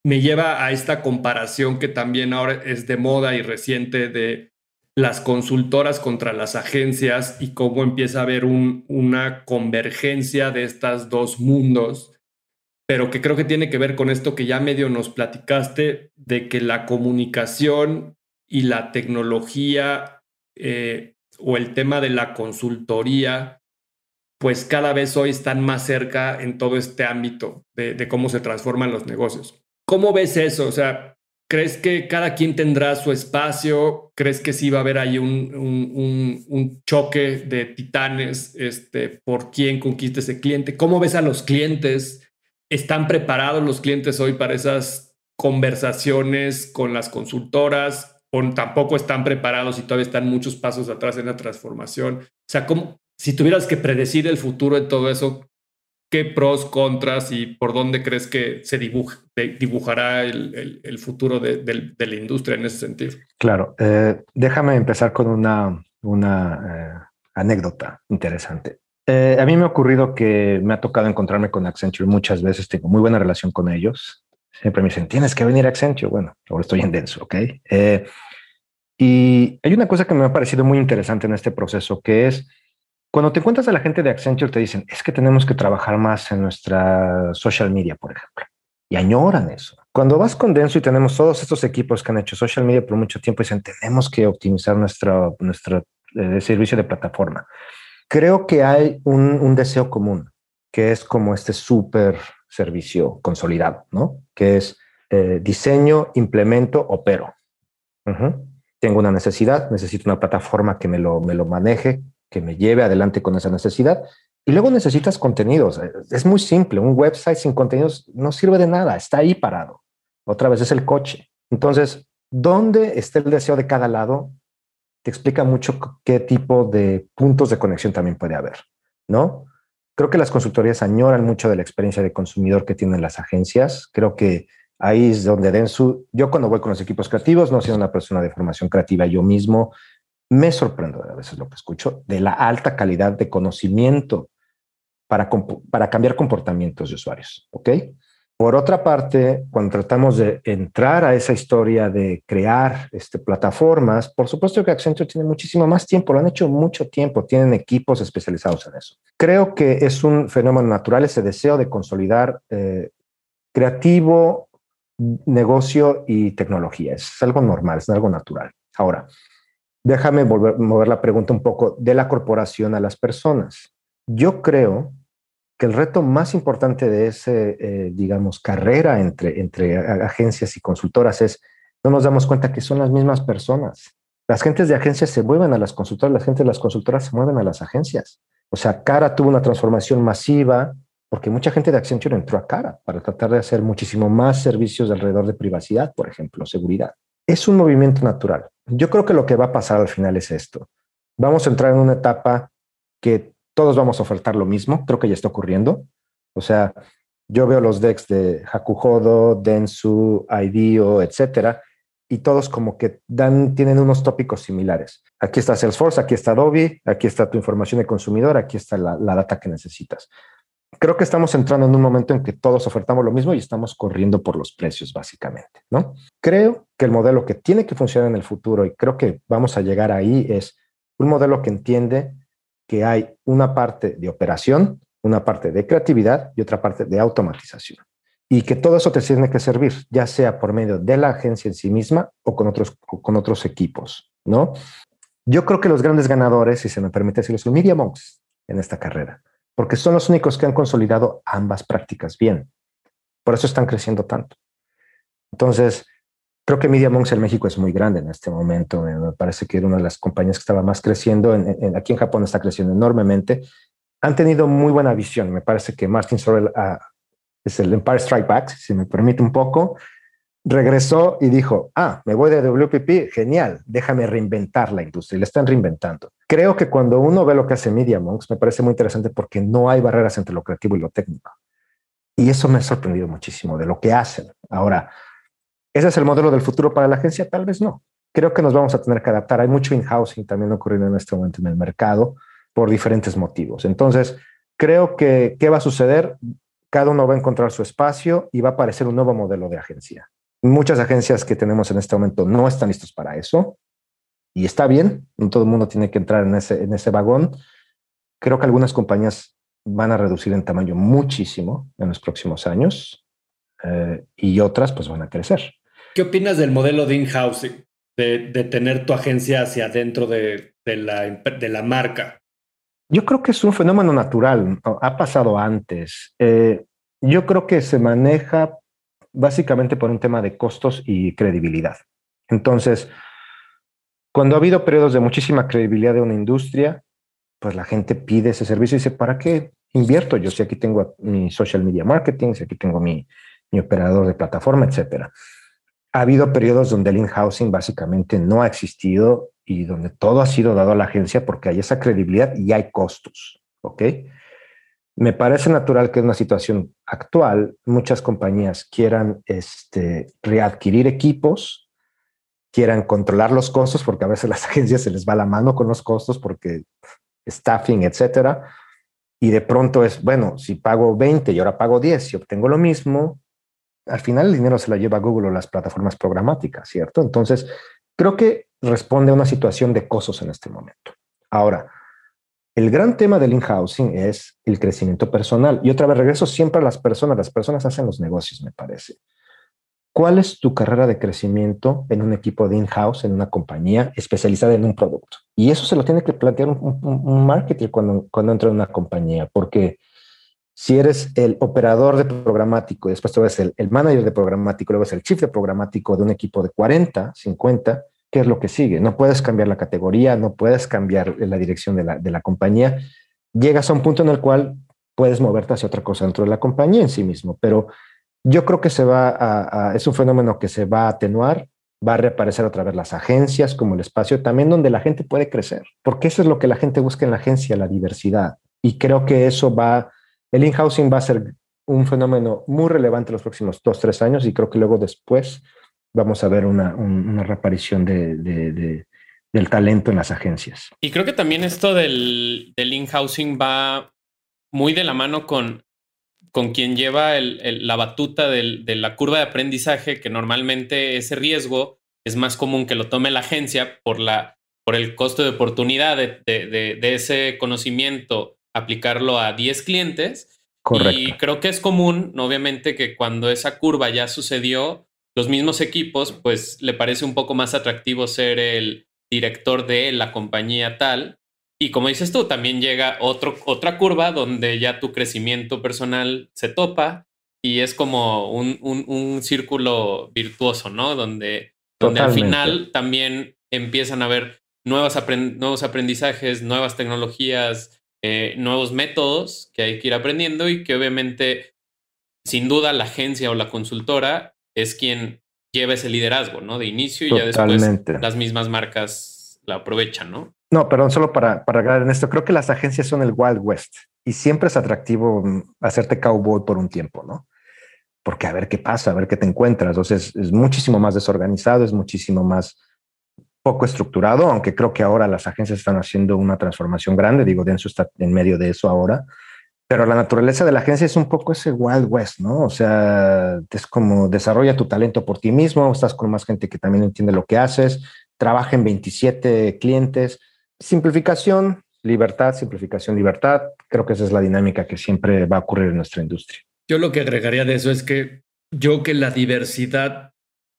me lleva a esta comparación que también ahora es de moda y reciente de las consultoras contra las agencias y cómo empieza a haber una convergencia de estos dos mundos, pero que creo que tiene que ver con esto que ya medio nos platicaste, de que la comunicación y la tecnología eh, o el tema de la consultoría, pues cada vez hoy están más cerca en todo este ámbito de, cómo se transforman los negocios. ¿Cómo ves eso? O sea, ¿Crees que cada quien tendrá su espacio? ¿Crees que sí va a haber ahí un, un, choque de titanes este, por quién conquista ese cliente? ¿Cómo ves a los clientes? ¿Están preparados los clientes hoy para esas conversaciones con las consultoras? ¿O tampoco están preparados y todavía están muchos pasos atrás en la transformación? O sea, ¿cómo, si tuvieras que predecir el futuro de todo eso, ¿Qué pros, contras y por dónde crees que se dibujará el, futuro de, la industria en ese sentido? Claro, eh, déjame empezar con una, una eh, anécdota interesante. Eh, a mí me ha ocurrido que me ha tocado encontrarme con Accenture muchas veces, tengo muy buena relación con ellos. Siempre me dicen, tienes que venir a Accenture. Bueno, ahora estoy en denso, ¿ok? y hay una cosa que me ha parecido muy interesante en este proceso, que es cuando te encuentras a la gente de Accenture, te dicen, es que tenemos que trabajar más en nuestra social media, por ejemplo. Y añoran eso. Cuando vas con Denso y tenemos todos estos equipos que han hecho social media por mucho tiempo, dicen, tenemos que optimizar nuestro, nuestro eh, servicio de plataforma. Creo que hay un, deseo común, que es como este súper servicio consolidado, ¿no? Que es eh, diseño, implemento, opero. Tengo una necesidad, necesito una plataforma que me lo, me lo maneje, que me lleve adelante con esa necesidad. Y luego necesitas contenidos. Es muy simple. Un website sin contenidos no sirve de nada. Está ahí parado. Otra vez es el coche. Entonces, ¿dónde está el deseo de cada lado? Te explica mucho qué tipo de puntos de conexión también puede haber, ¿no? Creo que las consultorías añoran mucho de la experiencia de consumidor que tienen las agencias. Creo que ahí es donde den su... Yo cuando voy con los equipos creativos, no soy una persona de formación creativa yo mismo, me sorprendo a veces lo que escucho de la alta calidad de conocimiento para, para cambiar comportamientos de usuarios. ¿Ok? Por otra parte, cuando tratamos de entrar a esa historia de crear este, plataformas, por supuesto que Accenture tiene muchísimo más tiempo, lo han hecho mucho tiempo, tienen equipos especializados en eso. Creo que es un fenómeno natural ese deseo de consolidar eh, creativo, negocio y tecnología. Es algo normal, es algo natural. Ahora, déjame volver, mover la pregunta un poco de la corporación a las personas. Yo creo que el reto más importante de ese, eh, digamos, carrera entre, entre agencias y consultoras es, no nos damos cuenta que son las mismas personas. Las gentes de agencias se mueven a las consultoras, las gentes de las consultoras se mueven a las agencias. O sea, Cara tuvo una transformación masiva porque mucha gente de Accenture entró a Cara para tratar de hacer muchísimo más servicios alrededor de privacidad, por ejemplo, seguridad. Es un movimiento natural. Yo creo que lo que va a pasar al final es esto. Vamos a entrar en una etapa que todos vamos a ofertar lo mismo, creo que ya está ocurriendo. O sea, yo veo los decks de Hakuhodo, Densu, IDEO, etcétera, y todos como que dan, tienen unos tópicos similares. Aquí está Salesforce, aquí está Adobe, aquí está tu información de consumidor, aquí está la, la data que necesitas. Creo que estamos entrando en un momento en que todos ofertamos lo mismo y estamos corriendo por los precios, básicamente, ¿no? Creo que el modelo que tiene que funcionar en el futuro, y creo que vamos a llegar ahí, es un modelo que entiende que hay una parte de operación, una parte de creatividad y otra parte de automatización. Y que todo eso te tiene que servir, ya sea por medio de la agencia en sí misma o con otros, con otros equipos, ¿no? Yo creo que los grandes ganadores, si se me permite decirlo, son Media Monks en esta carrera, porque son los únicos que han consolidado ambas prácticas bien. Por eso están creciendo tanto. Entonces, Creo que Media Monks en México es muy grande en este momento. Me parece que era una de las compañías que estaba más creciendo. aquí en Japón está creciendo enormemente. Han tenido muy buena visión. Me parece que Martin Sorrell ah, es el Empire Strike Back, si me permite un poco. Regresó y dijo, ah, me voy de WPP, genial, déjame reinventar la industria. Y le están reinventando. Creo que cuando uno ve lo que hace Media Monks, me parece muy interesante porque no hay barreras entre lo creativo y lo técnico. Y eso me ha sorprendido muchísimo de lo que hacen. Ahora, ¿Ese es el modelo del futuro para la agencia? Tal vez no. Creo que nos vamos a tener que adaptar. Hay mucho in-housing también ocurriendo en este momento en el mercado por diferentes motivos. Entonces, creo que ¿qué va a suceder? Cada uno va a encontrar su espacio y va a aparecer un nuevo modelo de agencia. Muchas agencias que tenemos en este momento no están listos para eso y está bien, no todo el mundo tiene que entrar en ese, en ese vagón. Creo que algunas compañías van a reducir en tamaño muchísimo en los próximos años eh, y otras pues van a crecer. ¿Qué opinas del modelo de in-housing? De, tener tu agencia hacia adentro de, la, marca. Yo creo que es un fenómeno natural, ha pasado antes. Eh, yo creo que se maneja básicamente por un tema de costos y credibilidad. Entonces, cuando ha habido periodos de muchísima credibilidad de una industria, pues la gente pide ese servicio y dice, ¿para qué invierto yo? Si aquí tengo mi social media marketing, si aquí tengo mi operador de plataforma, etcétera ha habido periodos donde el in-housing básicamente no ha existido y donde todo ha sido dado a la agencia porque hay esa credibilidad y hay costos. ¿Ok? Me parece natural que en una situación actual muchas compañías quieran este, readquirir equipos, quieran controlar los costos, porque a veces las agencias se les va la mano con los costos porque staffing, etcétera. Y de pronto es, bueno, si pago 20 y ahora pago 10 y obtengo lo mismo, al final el dinero se lo lleva Google o las plataformas programáticas, ¿cierto? Entonces, creo que responde a una situación de costos en este momento. Ahora, el gran tema del in-housing es el crecimiento personal. Y otra vez regreso siempre a las personas. Las personas hacen los negocios, me parece. ¿Cuál es tu carrera de crecimiento en un equipo de in-house, en una compañía especializada en un producto? Y eso se lo tiene que plantear un, un, marketer cuando, cuando entra en una compañía, porque si eres el operador de programático y después tú eres el, el, manager de programático, luego es el chief de programático de un equipo de 40, 50, ¿qué es lo que sigue? No puedes cambiar la categoría, no puedes cambiar la dirección de la, de la compañía. Llegas a un punto en el cual puedes moverte hacia otra cosa dentro de la compañía en sí mismo, pero yo creo que se va es un fenómeno que se va a atenuar, va a reaparecer otra vez las agencias como el espacio también donde la gente puede crecer, porque eso es lo que la gente busca en la agencia, la diversidad. Y creo que eso va el in-housing va a ser un fenómeno muy relevante en los próximos dos, tres años y creo que luego después vamos a ver una, reaparición de, del talento en las agencias. Y creo que también esto del, in-housing va muy de la mano con, con quien lleva la batuta de la curva de aprendizaje, que normalmente ese riesgo es más común que lo tome la agencia por, la, por el costo de oportunidad de ese conocimiento, aplicarlo a 10 clientes. Correcto. Y creo que es común, obviamente, que cuando esa curva ya sucedió, los mismos equipos, pues le parece un poco más atractivo ser el director de la compañía tal y como dices tú, también llega otro, otra curva donde ya tu crecimiento personal se topa y es como un, un, círculo virtuoso, ¿no? Donde, donde al final también empiezan a haber nuevos, nuevos aprendizajes, nuevas tecnologías, eh, nuevos métodos que hay que ir aprendiendo y que obviamente, sin duda, la agencia o la consultora es quien lleva ese liderazgo, ¿no? De inicio y ya después las mismas marcas la aprovechan, ¿no? No, perdón, solo para, para agregar en esto, creo que las agencias son el Wild West y siempre es atractivo mm, hacerte cowboy por un tiempo, ¿no? Porque a ver qué pasa, a ver qué te encuentras. Entonces es muchísimo más desorganizado, es muchísimo más poco estructurado, aunque creo que ahora las agencias están haciendo una transformación grande. Digo, Denso está en medio de eso ahora. Pero la naturaleza de la agencia es un poco ese Wild West, ¿no? O sea, es como desarrolla tu talento por ti mismo, estás con más gente que también entiende lo que haces, trabaja en 27 clientes Simplificación, libertad, simplificación, libertad. Creo que esa es la dinámica que siempre va a ocurrir en nuestra industria. Yo lo que agregaría de eso es que yo que la diversidad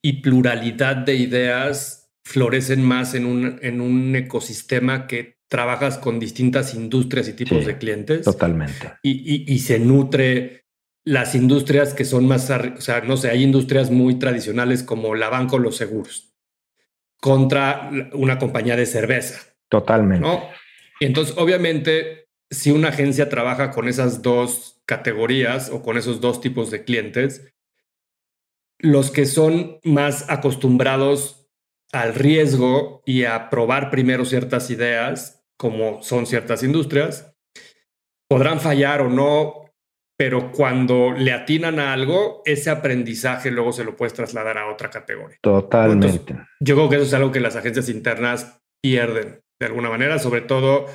y pluralidad de ideas florecen más en un, en un ecosistema que trabajas con distintas industrias y tipos de clientes. Totalmente. Y, y, se nutre las industrias que son más, o sea, no sé, hay industrias muy tradicionales como la banca o los seguros contra una compañía de cerveza. Totalmente. Y entonces, obviamente, si una agencia trabaja con esas dos categorías o con esos dos tipos de clientes, los que son más acostumbrados al riesgo y a probar primero ciertas ideas, como son ciertas industrias, podrán fallar o no, pero cuando le atinan a algo, ese aprendizaje luego se lo puedes trasladar a otra categoría. Totalmente. yo creo que eso es algo que las agencias internas pierden de alguna manera, sobre todo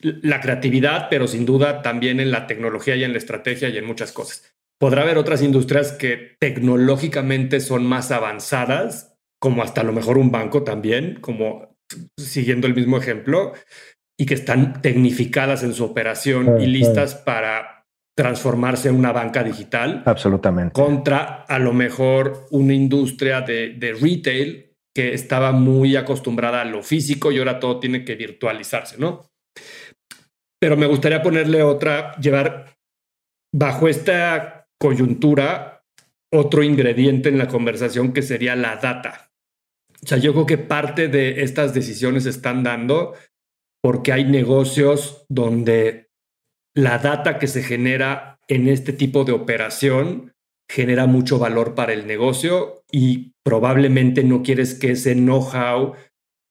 la creatividad, pero sin duda también en la tecnología y en la estrategia y en muchas cosas. Podrá haber otras industrias que tecnológicamente son más avanzadas, como hasta a lo mejor un banco también, como siguiendo el mismo ejemplo, y que están tecnificadas en su operación y listas para transformarse en una banca digital. Absolutamente. Contra a lo mejor una industria de, de retail que estaba muy acostumbrada a lo físico y ahora todo tiene que virtualizarse, ¿no? Pero me gustaría ponerle otra, llevar bajo esta coyuntura otro ingrediente en la conversación que sería la data. O sea, yo creo que parte de estas decisiones están dando porque hay negocios donde la data que se genera en este tipo de operación genera mucho valor para el negocio y probablemente no quieres que ese know-how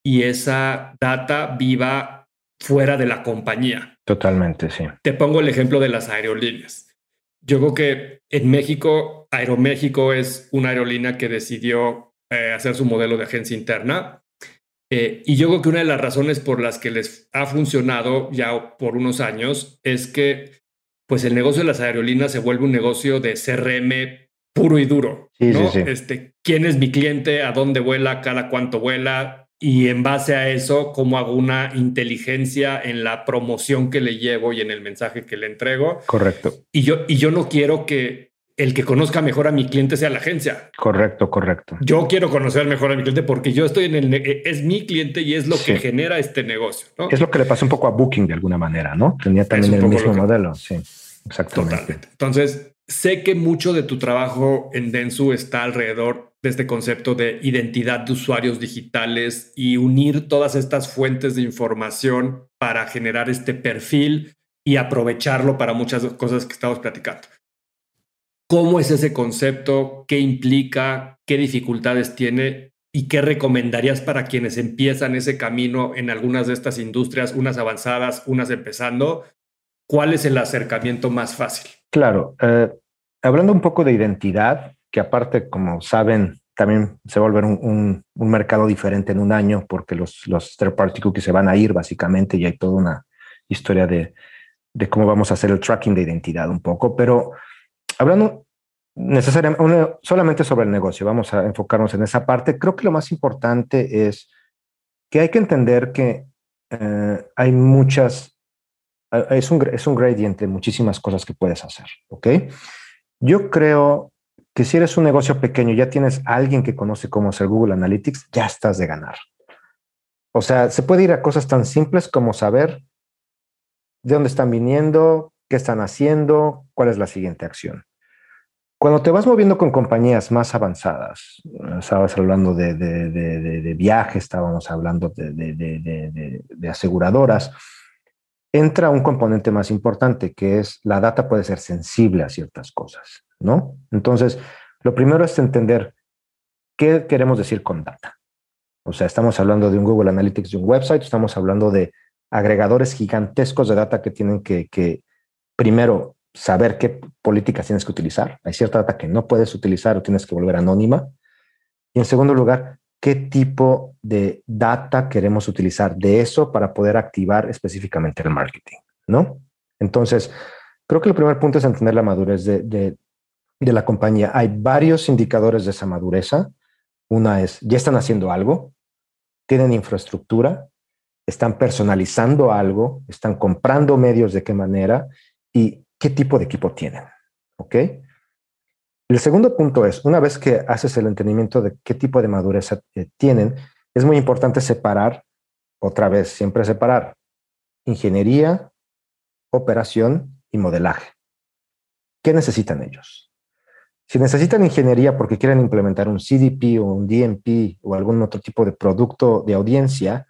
y esa data viva fuera de la compañía. Totalmente, sí. Te pongo el ejemplo de las aerolíneas. Yo creo que en México, Aeroméxico es una aerolínea que decidió eh, hacer su modelo de agencia interna. Eh, y yo creo que una de las razones por las que les ha funcionado ya por unos años es que pues el negocio de las aerolíneas se vuelve un negocio de CRM puro y duro. ¿no? Este, ¿Quién es mi cliente? ¿A dónde vuela? ¿Cada cuánto vuela? Y en base a eso, cómo hago una inteligencia en la promoción que le llevo y en el mensaje que le entrego. Correcto. Y yo, y yo no quiero que el que conozca mejor a mi cliente sea la agencia. Correcto, correcto. Yo quiero conocer mejor a mi cliente porque yo estoy en el es mi cliente y es lo que genera este negocio. Es lo que le pasó un poco a Booking de alguna manera, ¿no? Tenía también el mismo modelo. Sí, exactamente. Totalmente. Entonces, sé que mucho de tu trabajo en Densu está alrededor de este concepto de identidad de usuarios digitales y unir todas estas fuentes de información para generar este perfil y aprovecharlo para muchas cosas que estamos platicando. ¿Cómo es ese concepto? ¿Qué implica? ¿Qué dificultades tiene? ¿Y qué recomendarías para quienes empiezan ese camino en algunas de estas industrias, unas avanzadas, unas empezando? ¿Cuál es el acercamiento más fácil? Claro, eh, hablando un poco de identidad, que aparte, como saben, también se va a volver un, mercado diferente en un año porque los, los third party cookies se van a ir básicamente y hay toda una historia de, de cómo vamos a hacer el tracking de identidad un poco, pero hablando necesariamente solamente sobre el negocio, vamos a enfocarnos en esa parte. Creo que lo más importante es que hay que entender que eh, hay muchas, es un, es un gradiente muchísimas cosas que puedes hacer, ¿ok? Yo creo que si eres un negocio pequeño, ya tienes alguien que conoce cómo hacer Google Analytics, ya estás de ganar. O sea, se puede ir a cosas tan simples como saber de dónde están viniendo, qué están haciendo, cuál es la siguiente acción. Cuando te vas moviendo con compañías más avanzadas, estabas hablando de, de, de, de viajes, estábamos hablando de, aseguradoras, entra un componente más importante que es la data puede ser sensible a ciertas cosas, ¿no? Entonces, lo primero es entender qué queremos decir con data. O sea, estamos hablando de un Google Analytics, de un website, estamos hablando de agregadores gigantescos de data que tienen que, que primero saber qué políticas tienes que utilizar. Hay cierta data que no puedes utilizar o tienes que volver anónima. Y en segundo lugar, qué tipo de data queremos utilizar de eso para poder activar específicamente el marketing, ¿no? Entonces, creo que el primer punto es entender la madurez de, de, de la compañía. Hay varios indicadores de esa madurez. Una es, ya están haciendo algo, tienen infraestructura, están personalizando algo, están comprando medios de qué manera y qué tipo de equipo tienen. ¿Ok? El segundo punto es, una vez que haces el entendimiento de qué tipo de madurez eh, tienen, es muy importante separar, otra vez, siempre separar ingeniería, operación y modelaje. ¿Qué necesitan ellos? Si necesitan ingeniería porque quieren implementar un CDP o un DMP o algún otro tipo de producto de audiencia,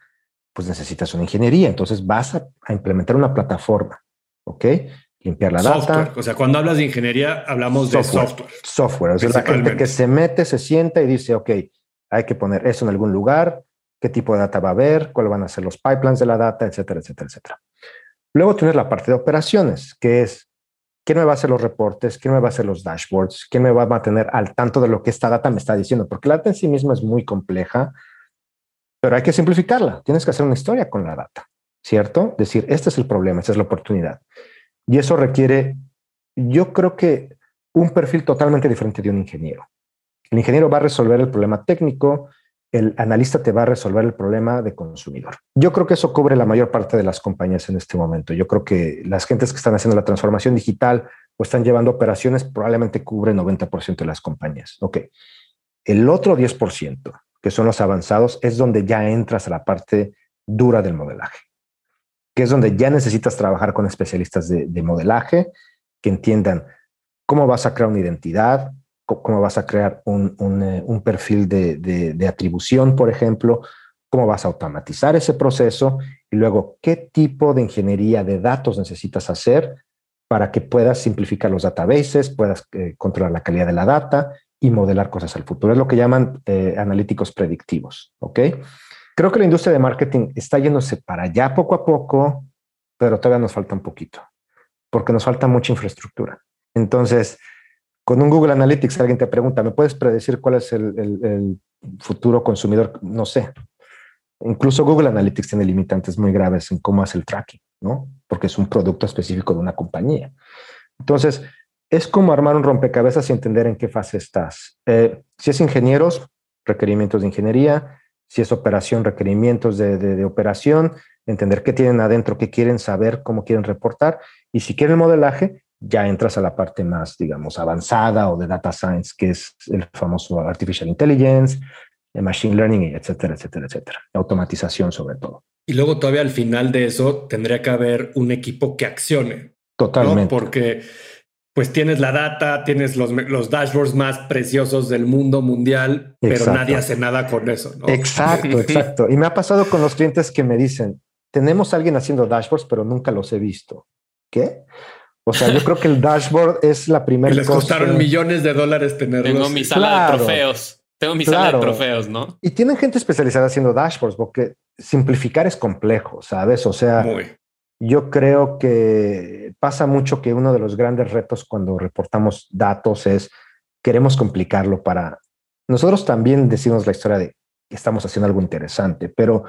pues necesitas una ingeniería. Entonces vas a, implementar una plataforma, ¿ok? Limpiar la data. O sea, cuando hablas de ingeniería, hablamos de software. Software. O sea, la gente que se mete, se sienta y dice, ok, hay que poner eso en algún lugar, qué tipo de data va a haber, cuáles van a ser los pipelines de la data, etcétera, etcétera, etcétera. Luego tienes la parte de operaciones, que es quién me va a hacer los reportes, quién me va a hacer los dashboards, quién me va a mantener al tanto de lo que esta data me está diciendo, porque la data en sí misma es muy compleja pero hay que simplificarla. Tienes que hacer una historia con la data, ¿cierto? Decir, este es el problema, esta es la oportunidad. Y eso requiere, yo creo que un perfil totalmente diferente de un ingeniero. El ingeniero va a resolver el problema técnico, el analista te va a resolver el problema de consumidor. Yo creo que eso cubre la mayor parte de las compañías en este momento. Yo creo que las gentes que están haciendo la transformación digital o están llevando operaciones probablemente cubre 90% de las compañías. Ok. El otro 10%, que son los avanzados, es donde ya entras a la parte dura del modelaje, es donde ya necesitas trabajar con especialistas de, modelaje que entiendan cómo vas a crear una identidad, cómo vas a crear un, eh, perfil de, de, atribución, por ejemplo, cómo vas a automatizar ese proceso y luego qué tipo de ingeniería de datos necesitas hacer para que puedas simplificar los databases, puedas eh, controlar la calidad de la data y modelar cosas al futuro. Es lo que llaman eh, analíticos predictivos. ¿Ok? Creo que la industria de marketing está yéndose para allá poco a poco, pero todavía nos falta un poquito, porque nos falta mucha infraestructura. Entonces, con un Google Analytics alguien te pregunta, ¿me puedes predecir cuál es el, el futuro consumidor? No sé. Incluso Google Analytics tiene limitantes muy graves en cómo hace el tracking, ¿no? Porque es un producto específico de una compañía. Entonces, es como armar un rompecabezas y entender en qué fase estás. Eh, si es ingenieros, requerimientos de ingeniería, si es operación, requerimientos de, operación, entender qué tienen adentro, qué quieren saber, cómo quieren reportar, y si quieren modelaje, ya entras a la parte más, digamos, avanzada o de data science, que es el famoso artificial intelligence, machine learning, etcétera, etcétera, etcétera. Automatización sobre todo. Y luego todavía al final de eso tendría que haber un equipo que accione. Totalmente. Porque pues tienes la data, tienes los, los dashboards más preciosos del mundo mundial, pero nadie hace nada con eso. Exacto, exacto. Y me ha pasado con los clientes que me dicen, tenemos a alguien haciendo dashboards, pero nunca los he visto. ¿Qué? O sea, yo creo que el dashboard es la primera Les costaron millones de dólares tenerlos. Tengo mi sala de trofeos. Tengo mi sala de trofeos, ¿no? Y tienen gente especializada haciendo dashboards, porque simplificar es complejo, ¿sabes? O sea, yo creo que pasa mucho que uno de los grandes retos cuando reportamos datos es queremos complicarlo para nosotros también decimos la historia de que estamos haciendo algo interesante, pero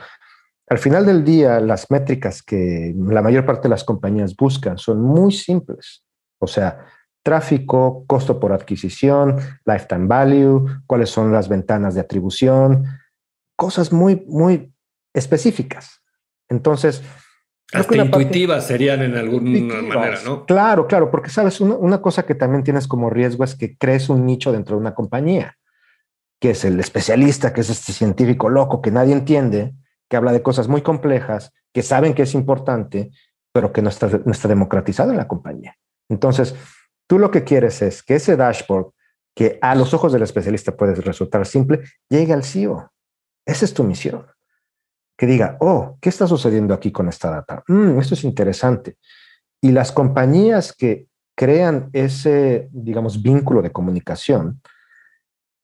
Al final del día, las métricas que la mayor parte de las compañías buscan son muy simples. O sea, tráfico, costo por adquisición, lifetime value, cuáles son las ventanas de atribución, cosas muy, muy específicas. Entonces, hasta intuitivas serían en alguna manera, ¿no? Claro, claro, porque sabes, una, cosa que también tienes como riesgo es que crees un nicho dentro de una compañía, que es el especialista, que es este científico loco que nadie entiende, que habla de cosas muy complejas, que saben que es importante, pero que no está, no está democratizado en la compañía. Entonces, tú lo que quieres es que ese dashboard, que a los ojos del especialista puede resultar simple, llegue al CEO. Esa es tu misión que diga, oh, ¿qué está sucediendo aquí con esta data? Mm, esto es interesante. Y las compañías que crean ese, digamos, vínculo de comunicación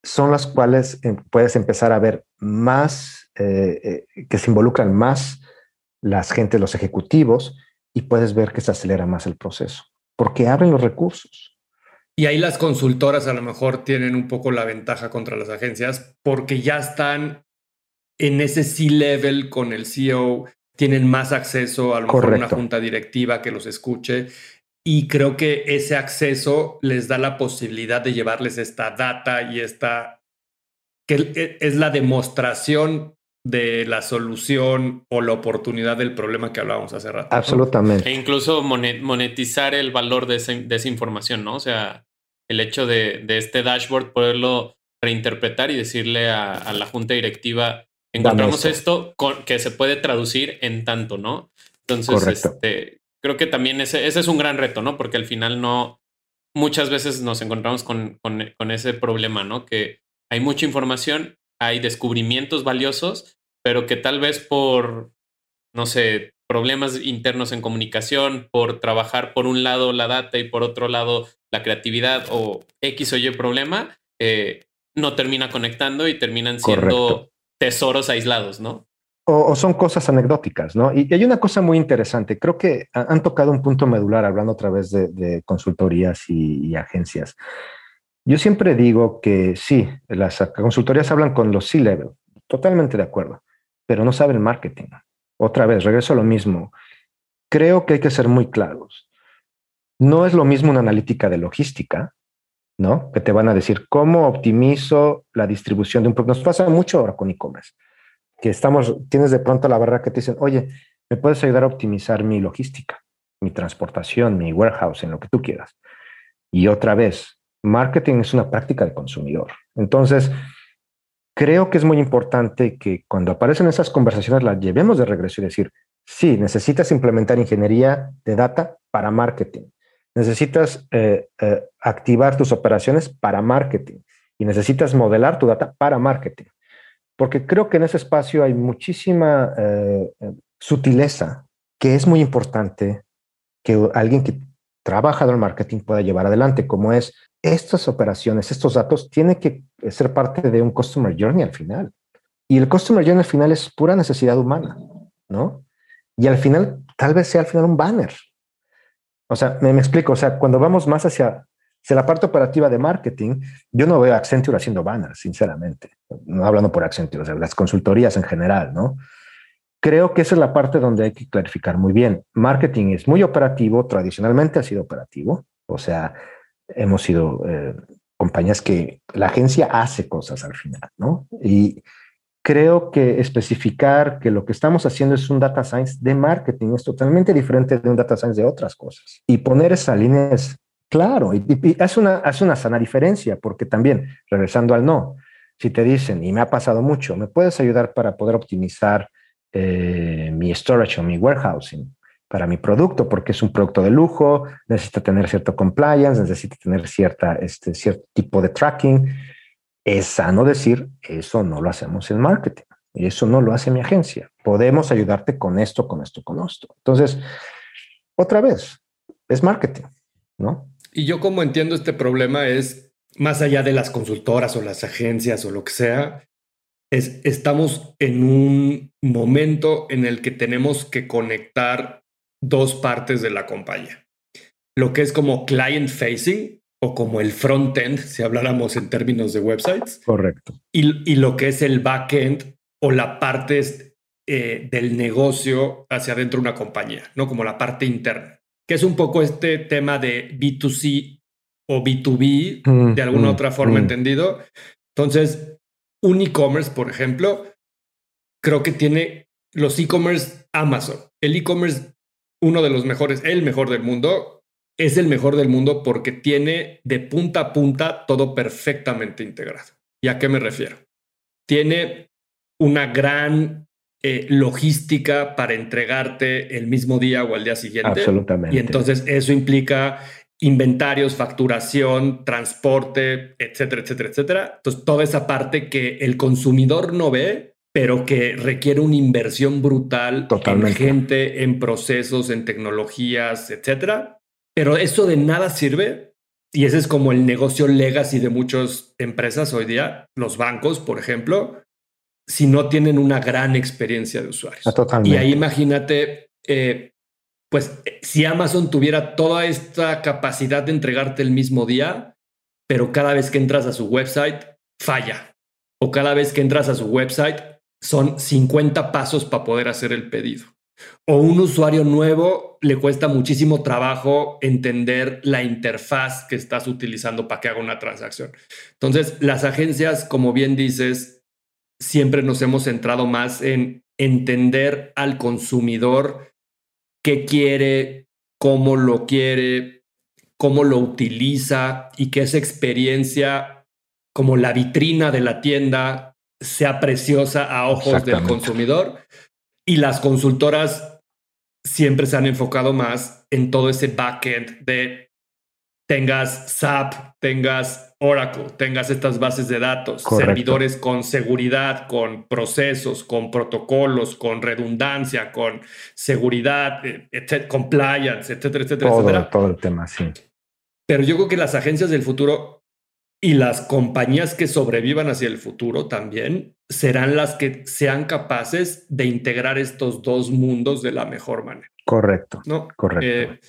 son las cuales eh, puedes empezar a ver más, eh, eh, que se involucran más las gente, los ejecutivos, y puedes ver que se acelera más el proceso, porque abren los recursos. Y ahí las consultoras a lo mejor tienen un poco la ventaja contra las agencias porque ya están en ese C-level con el CEO tienen más acceso a lo mejor una junta directiva que los escuche. Y creo que ese acceso les da la posibilidad de llevarles esta data y esta, que es la demostración de la solución o la oportunidad del problema que hablábamos hace rato. Absolutamente. E incluso monetizar el valor de, esa información, ¿no? O sea, el hecho de, este dashboard, poderlo reinterpretar y decirle a la junta directiva, encontramos esto, que se puede traducir en tanto, ¿no? Entonces, este, creo que también ese, ese es un gran reto, ¿no? Porque al final no, muchas veces nos encontramos con, con, ese problema, ¿no? Que hay mucha información, hay descubrimientos valiosos, pero que tal vez por, no sé, problemas internos en comunicación, por trabajar por un lado la data y por otro lado la creatividad o X o Y problema, eh, no termina conectando y terminan siendo tesoros aislados, ¿no? O, son cosas anecdóticas, ¿no? Y, hay una cosa muy interesante. Creo que han tocado un punto medular hablando otra vez de, consultorías y, agencias. Yo siempre digo que sí, las consultorías hablan con los C-level, totalmente de acuerdo, pero no saben marketing. Otra vez, regreso a lo mismo. Creo que hay que ser muy claros. No es lo mismo una analítica de logística ¿no? Que te van a decir cómo optimizo la distribución de un producto. Nos pasa mucho ahora con e-commerce, que estamos, tienes de pronto la barra que te dicen, oye, ¿me puedes ayudar a optimizar mi logística, mi transportación, mi warehouse, en lo que tú quieras? Y otra vez, marketing es una práctica de consumidor. Entonces, creo que es muy importante que cuando aparecen esas conversaciones las llevemos de regreso y decir, sí, necesitas implementar ingeniería de data para marketing necesitas eh, eh, activar tus operaciones para marketing y necesitas modelar tu data para marketing. Porque creo que en ese espacio hay muchísima eh, sutileza que es muy importante que alguien que trabaja en el marketing pueda llevar adelante, como es estas operaciones, estos datos, tienen que ser parte de un customer journey al final. Y el customer journey al final es pura necesidad humana, ¿no? Y al final, tal vez sea al final un banner, o sea, me, explico, o sea, cuando vamos más hacia, la parte operativa de marketing, yo no veo a Accenture haciendo banners, sinceramente, no hablando por Accenture, o sea, las consultorías en general, ¿no? Creo que esa es la parte donde hay que clarificar muy bien. Marketing es muy operativo, tradicionalmente ha sido operativo, o sea, hemos sido eh, compañías que la agencia hace cosas al final, ¿no? Y creo que especificar que lo que estamos haciendo es un data science de marketing es totalmente diferente de un data science de otras cosas. Y poner esa línea es claro, y, hace, una, hace una sana diferencia, porque también, regresando al no, si te dicen, y me ha pasado mucho, ¿me puedes ayudar para poder optimizar eh, mi storage o mi warehousing para mi producto? Porque es un producto de lujo, necesita tener cierto compliance, necesita tener cierta, este, cierto tipo de tracking es sano decir, eso no lo hacemos en marketing, eso no lo hace mi agencia. Podemos ayudarte con esto, con esto, con esto. Entonces, otra vez, es marketing, ¿no? Y yo como entiendo este problema es, más allá de las consultoras o las agencias o lo que sea, es, estamos en un momento en el que tenemos que conectar dos partes de la compañía. Lo que es como client facing, o como el front-end, si habláramos en términos de websites. Correcto. Y, y, lo que es el back-end o la parte eh, del negocio hacia adentro de una compañía, ¿no? Como la parte interna, que es un poco este tema de B2C o B2B, Mm, de alguna mm, otra forma mm. entendido. Entonces, un e-commerce, por ejemplo, creo que tiene los e-commerce Amazon. El e-commerce, uno de los mejores, el mejor del mundo, es el mejor del mundo porque tiene de punta a punta todo perfectamente integrado. ¿Y a qué me refiero? Tiene una gran eh, logística para entregarte el mismo día o al día siguiente. Absolutamente. Y entonces eso implica inventarios, facturación, transporte, etcétera, etcétera, etcétera. Entonces, toda esa parte que el consumidor no ve, pero que requiere una inversión brutal Totalmente. en gente, en procesos, en tecnologías, etcétera. Pero eso de nada sirve. Y ese es como el negocio legacy de muchas empresas hoy día, los bancos, por ejemplo, si no tienen una gran experiencia de usuarios. Ah, Totalmente. Y ahí imagínate, eh, pues si Amazon tuviera toda esta capacidad de entregarte el mismo día, pero cada vez que entras a su website, falla. O cada vez que entras a su website, son 50 pasos para poder hacer el pedido. O un usuario nuevo le cuesta muchísimo trabajo entender la interfaz que estás utilizando para que haga una transacción. Entonces, las agencias, como bien dices, siempre nos hemos centrado más en entender al consumidor qué quiere, cómo lo quiere, cómo lo utiliza y que esa experiencia como la vitrina de la tienda sea preciosa a ojos del consumidor. Y las consultoras siempre se han enfocado más en todo ese backend de tengas SAP, tengas Oracle, tengas estas bases de datos, Correcto. servidores con seguridad, con procesos, con protocolos, con redundancia, con seguridad, eh, etcétera, compliance, etcétera, etcétera, todo, etcétera. todo el tema, sí. Pero yo creo que las agencias del futuro y las compañías que sobrevivan hacia el futuro también serán las que sean capaces de integrar estos dos mundos de la mejor manera, Correcto, ¿no? correcto. Eh,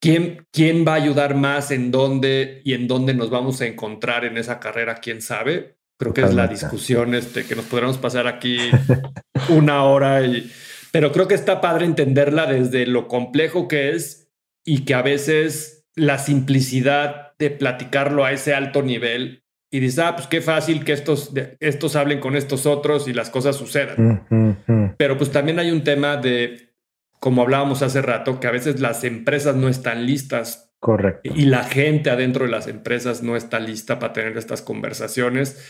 ¿quién, ¿Quién va a ayudar más en dónde y en dónde nos vamos a encontrar en esa carrera? ¿Quién sabe? Creo que es la discusión este, que nos podríamos pasar aquí una hora, y, pero creo que está padre entenderla desde lo complejo que es y que a veces la simplicidad de platicarlo a ese alto nivel y dices, ah, pues qué fácil que estos, estos hablen con estos otros y las cosas sucedan. Mm, mm, mm. Pero pues también hay un tema de, como hablábamos hace rato, que a veces las empresas no están listas Correcto. y la gente adentro de las empresas no está lista para tener estas conversaciones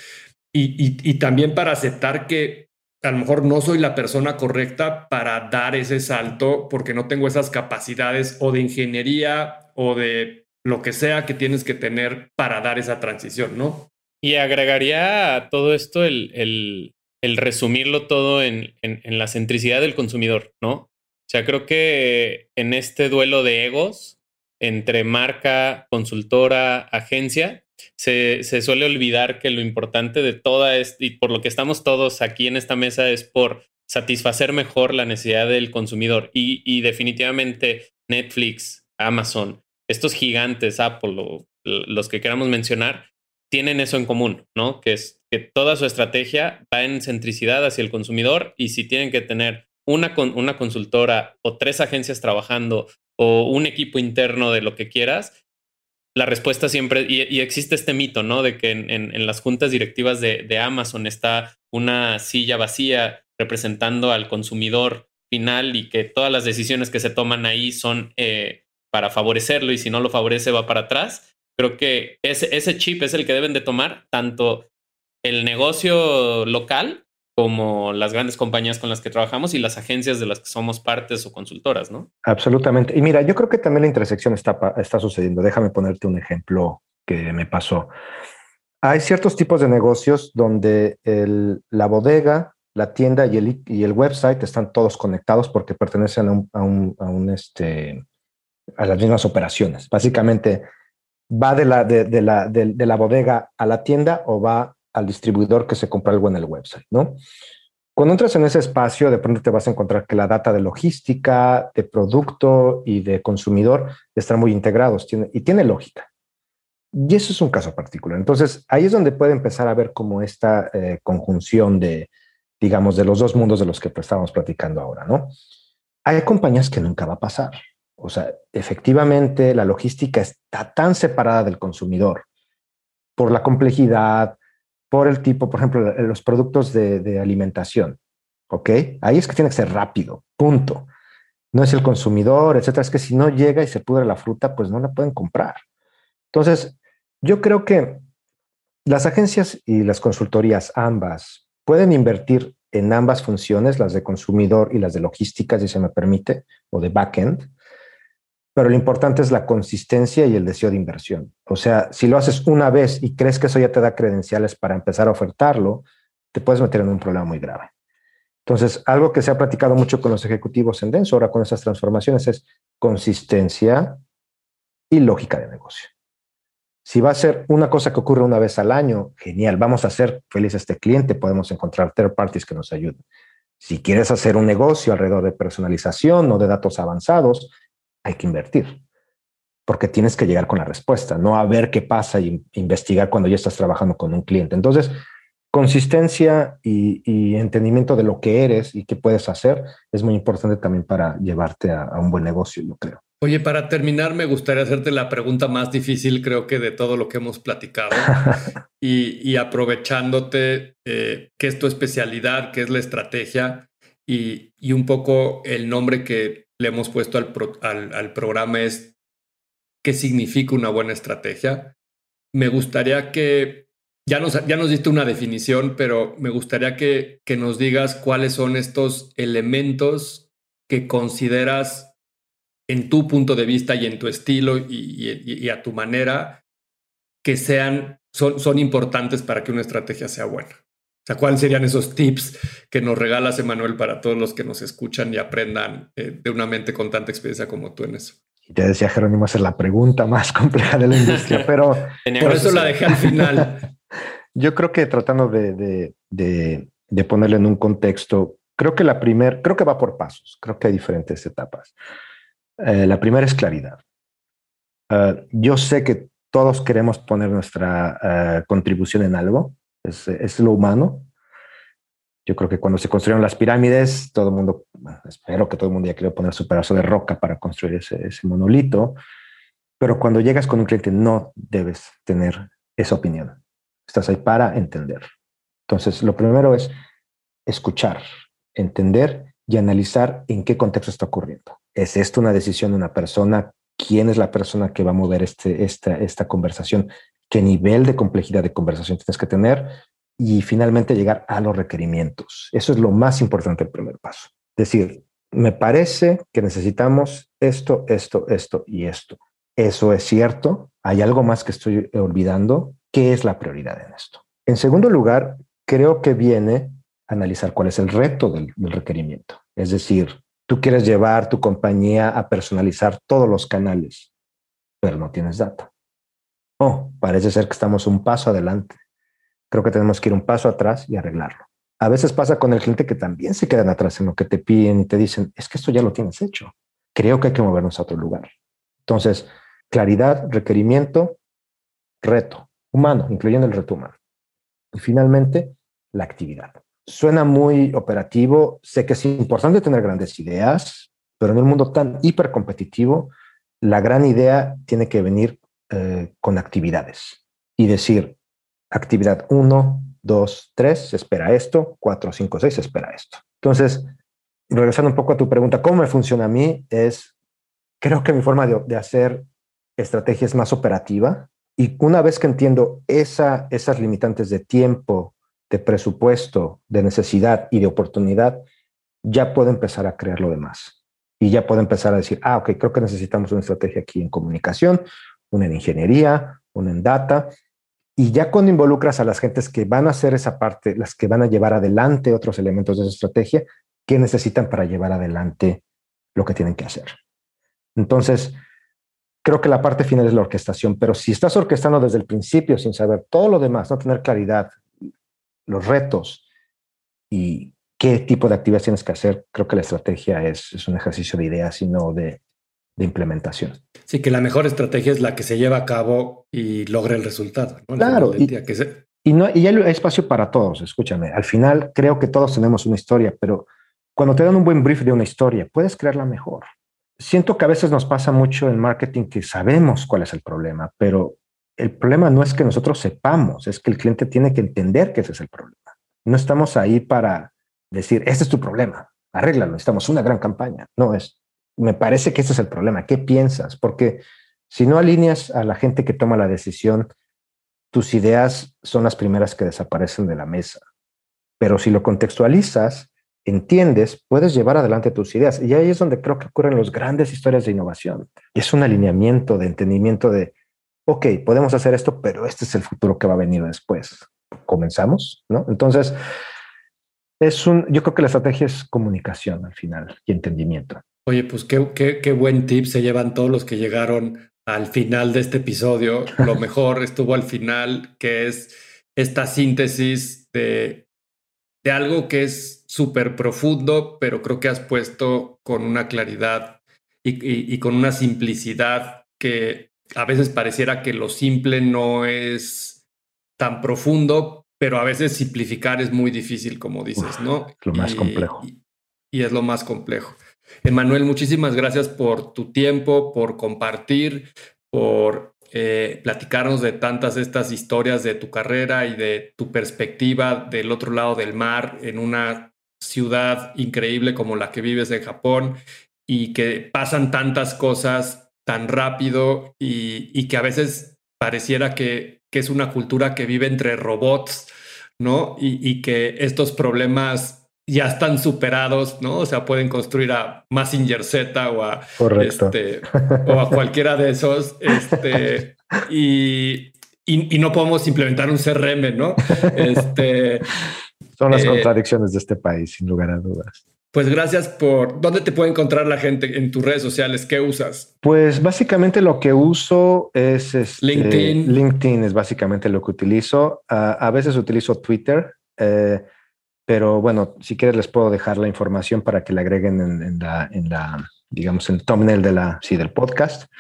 y, y- y también para aceptar que a lo mejor no soy la persona correcta para dar ese salto porque no tengo esas capacidades o de ingeniería o de lo que sea que tienes que tener para dar esa transición, ¿no? Y agregaría a todo esto el, el- resumirlo todo en, en- la centricidad del consumidor, ¿no? O sea, creo que en este duelo de egos entre marca, consultora, agencia, se, se suele olvidar que lo importante de toda esto, y por lo que estamos todos aquí en esta mesa, es por satisfacer mejor la necesidad del consumidor. Y definitivamente Netflix, Amazon, estos gigantes, Apple, o los que queramos mencionar, tienen eso en común, ¿no? Que es que toda su estrategia va en centricidad hacia el consumidor y si tienen que tener una, con, una consultora o tres agencias trabajando o un equipo interno de lo que quieras, la respuesta siempre, y, existe este mito, ¿no? De que en, las juntas directivas de, de, Amazon está una silla vacía representando al consumidor final y que todas las decisiones que se toman ahí son eh, para favorecerlo y si no lo favorece va para atrás. Creo que ese, ese chip es el que deben de tomar tanto el negocio local como las grandes compañías con las que trabajamos y las agencias de las que somos partes o consultoras, ¿no? Absolutamente. Y mira, yo creo que también la intersección está, está sucediendo. Déjame ponerte un ejemplo que me pasó. Hay ciertos tipos de negocios donde la bodega, la tienda y el, y el website están todos conectados porque pertenecen a un, a un, a un este, a las mismas operaciones. Básicamente, va de la, de, de, la, de, de, la bodega a la tienda o va al distribuidor que se compra algo en el website, ¿no? Cuando entras en ese espacio, de pronto te vas a encontrar que la data de logística, de producto y de consumidor están muy integrados tiene, y tiene lógica. Y eso es un caso particular. Entonces, ahí es donde puede empezar a ver como esta eh, conjunción de, digamos, de los dos mundos de los que estábamos platicando ahora, ¿no? Hay compañías que nunca va a pasar. O sea, efectivamente la logística está tan separada del consumidor por la complejidad, por el tipo, por ejemplo, los productos de, alimentación. ¿Ok? Ahí es que tiene que ser rápido, punto. No es el consumidor, etcétera. Es que si no llega y se pudre la fruta, pues no la pueden comprar. Entonces, yo creo que las agencias y las consultorías, ambas, pueden invertir en ambas funciones, las de consumidor y las de logística, si se me permite, o de backend. Pero lo importante es la consistencia y el deseo de inversión. O sea, si lo haces una vez y crees que eso ya te da credenciales para empezar a ofertarlo, te puedes meter en un problema muy grave. Entonces, algo que se ha platicado mucho con los ejecutivos en Denso ahora con esas transformaciones es consistencia y lógica de negocio. Si va a ser una cosa que ocurre una vez al año, genial, vamos a hacer feliz a este cliente, podemos encontrar third parties que nos ayuden. Si quieres hacer un negocio alrededor de personalización o de datos avanzados, hay que invertir, porque tienes que llegar con la respuesta, no a ver qué pasa y investigar cuando ya estás trabajando con un cliente. Entonces, consistencia y, entendimiento de lo que eres y qué puedes hacer es muy importante también para llevarte a, a un buen negocio, yo creo. Oye, para terminar, me gustaría hacerte la pregunta más difícil, creo que de todo lo que hemos platicado, y, aprovechándote eh, qué es tu especialidad, qué es la estrategia y, un poco el nombre que le hemos puesto al, al, programa es qué significa una buena estrategia. Me gustaría que, ya nos, ya nos diste una definición, pero me gustaría que, que nos digas cuáles son estos elementos que consideras en tu punto de vista y en tu estilo y, a tu manera que sean, son, son importantes para que una estrategia sea buena. O sea, ¿cuáles serían esos tips que nos regalas, Emanuel, para todos los que nos escuchan y aprendan eh, de una mente con tanta experiencia como tú en eso? Y te decía Jerónimo, hacer la pregunta más compleja de la industria, pero... por eso la dejé al final. Yo creo que tratando de, de, de, de ponerle en un contexto, creo que la primera, creo que va por pasos, creo que hay diferentes etapas. Eh, la primera es claridad. Eh, yo sé que todos queremos poner nuestra eh, contribución en algo, es, lo humano. Yo creo que cuando se construyeron las pirámides, todo el mundo, espero que todo el mundo ya quería poner su pedazo de roca para construir ese, ese monolito, pero cuando llegas con un cliente no debes tener esa opinión. Estás ahí para entender. Entonces, lo primero es escuchar, entender y analizar en qué contexto está ocurriendo. ¿Es esto una decisión de una persona? ¿Quién es la persona que va a mover este, esta, esta conversación? ¿Qué nivel de complejidad de conversación tienes que tener? Y finalmente llegar a los requerimientos. Eso es lo más importante, el primer paso. Decir, me parece que necesitamos esto, esto, esto y esto. ¿Eso es cierto? ¿Hay algo más que estoy olvidando? ¿Qué es la prioridad en esto? En segundo lugar, creo que viene analizar cuál es el reto del, requerimiento. Es decir, tú quieres llevar tu compañía a personalizar todos los canales, pero no tienes data. Oh, parece ser que estamos un paso adelante. Creo que tenemos que ir un paso atrás y arreglarlo. A veces pasa con el cliente que también se quedan atrás en lo que te piden y te dicen, es que esto ya lo tienes hecho. Creo que hay que movernos a otro lugar. Entonces, claridad, requerimiento, reto humano, incluyendo el reto humano. Y finalmente, la actividad suena muy operativo. Sé que es importante tener grandes ideas, pero en un mundo tan hipercompetitivo, la gran idea tiene que venir eh, con actividades y decir, actividad 1, 2, 3, se espera esto, 4, 5, 6, se espera esto. Entonces, regresando un poco a tu pregunta, ¿cómo me funciona a mí? Es, creo que mi forma de, hacer estrategia es más operativa y una vez que entiendo esa, esas limitantes de tiempo, de presupuesto, de necesidad y de oportunidad, ya puedo empezar a crear lo demás. Y ya puedo empezar a decir, ah, ok, creo que necesitamos una estrategia aquí en comunicación, una en ingeniería, una en data. Y ya cuando involucras a las gentes que van a hacer esa parte, las que van a llevar adelante otros elementos de esa estrategia, ¿qué necesitan para llevar adelante lo que tienen que hacer? Entonces, creo que la parte final es la orquestación, pero si estás orquestando desde el principio sin saber todo lo demás, no tener claridad, los retos y qué tipo de actividades tienes que hacer, creo que la estrategia es, es un ejercicio de ideas y no de, de, implementación. Sí, que la mejor estrategia es la que se lleva a cabo y logra el resultado. Claro. que, Y, no, y hay espacio para todos, escúchame. Al final creo que todos tenemos una historia, pero cuando te dan un buen brief de una historia, puedes crearla mejor. Siento que a veces nos pasa mucho en marketing que sabemos cuál es el problema, pero el problema no es que nosotros sepamos, es que el cliente tiene que entender que ese es el problema. No estamos ahí para decir, este es tu problema, arréglalo, necesitamos una gran campaña. No es, me parece que ese es el problema. ¿Qué piensas? Porque si no alineas a la gente que toma la decisión, tus ideas son las primeras que desaparecen de la mesa. Pero si lo contextualizas, entiendes, puedes llevar adelante tus ideas. Y ahí es donde creo que ocurren las grandes historias de innovación. es un alineamiento de entendimiento de, ok, podemos hacer esto, pero este es el futuro que va a venir después. Comenzamos, ¿no? Entonces, es un, yo creo que la estrategia es comunicación al final y entendimiento. Oye, pues qué, qué, qué buen tip se llevan todos los que llegaron al final de este episodio. Lo mejor estuvo al final, que es esta síntesis de, de algo que es súper profundo, pero creo que has puesto con una claridad y, y, con una simplicidad que a veces pareciera que lo simple no es tan profundo, pero a veces simplificar es muy difícil, como dices, ¿no? Lo más complejo. y es lo más complejo. Emanuel, muchísimas gracias por tu tiempo, por compartir, por eh, platicarnos de tantas estas historias de tu carrera y de tu perspectiva del otro lado del mar en una ciudad increíble como la que vives en Japón y que pasan tantas cosas tan rápido y, que a veces pareciera que, que, es una cultura que vive entre robots, ¿no? y que estos problemas ya están superados, ¿no? O sea, pueden construir a Massinger Z o a, este, o a cualquiera de esos, este, y, y, no podemos implementar un CRM, ¿no? Este, Son las eh, contradicciones de este país, sin lugar a dudas. Pues gracias por... ¿Dónde te puede encontrar la gente en tus redes sociales? ¿Qué usas? Pues básicamente lo que uso es... Este, LinkedIn. LinkedIn es básicamente lo que utilizo. a veces utilizo Twitter. Eh, pero bueno, si quieres les puedo dejar la información para que la agreguen en, la, en la, digamos, en el thumbnail de la, sí, del podcast.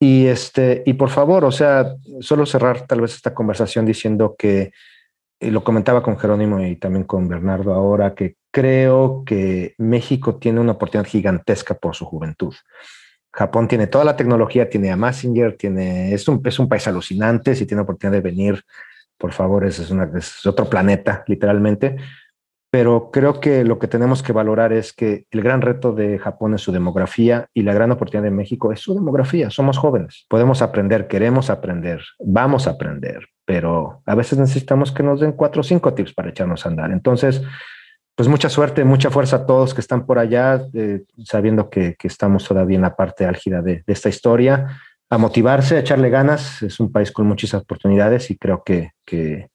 Y, este, y por favor, o sea, solo cerrar tal vez esta conversación diciendo que, y lo comentaba con Jerónimo y también con Bernardo ahora, que creo que México tiene una oportunidad gigantesca por su juventud. Japón tiene toda la tecnología, tiene a Messenger, tiene, es, un, es un país alucinante, si tiene oportunidad de venir, por favor, es, es, una, es otro planeta, literalmente pero creo que lo que tenemos que valorar es que el gran reto de Japón es su demografía y la gran oportunidad de México es su demografía. Somos jóvenes, podemos aprender, queremos aprender, vamos a aprender, pero a veces necesitamos que nos den cuatro o cinco tips para echarnos a andar. Entonces, pues mucha suerte, mucha fuerza a todos que están por allá, eh, sabiendo que, estamos todavía en la parte álgida de, esta historia, a motivarse, a echarle ganas. Es un país con muchas oportunidades y creo que, que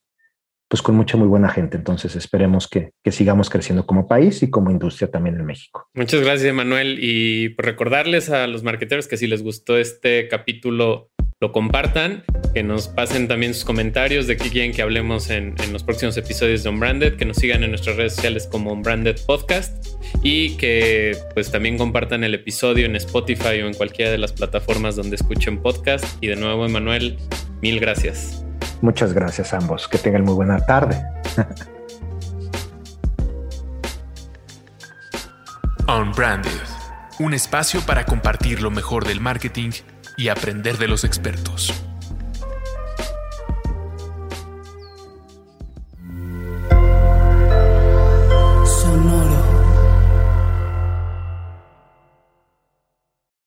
pues con mucha muy buena gente. Entonces esperemos que, sigamos creciendo como país y como industria también en México. Muchas gracias, Manuel. Y por recordarles a los marqueteros que si les gustó este capítulo, lo compartan, que nos pasen también sus comentarios de qué quieren que hablemos en, en los próximos episodios de Unbranded, que nos sigan en nuestras redes sociales como Unbranded Podcast y que pues también compartan el episodio en Spotify o en cualquiera de las plataformas donde escuchen podcast. Y de nuevo, Emanuel, mil gracias. Muchas gracias a ambos. Que tengan muy buena tarde. Unbranded, un espacio para compartir lo mejor del marketing y aprender de los expertos.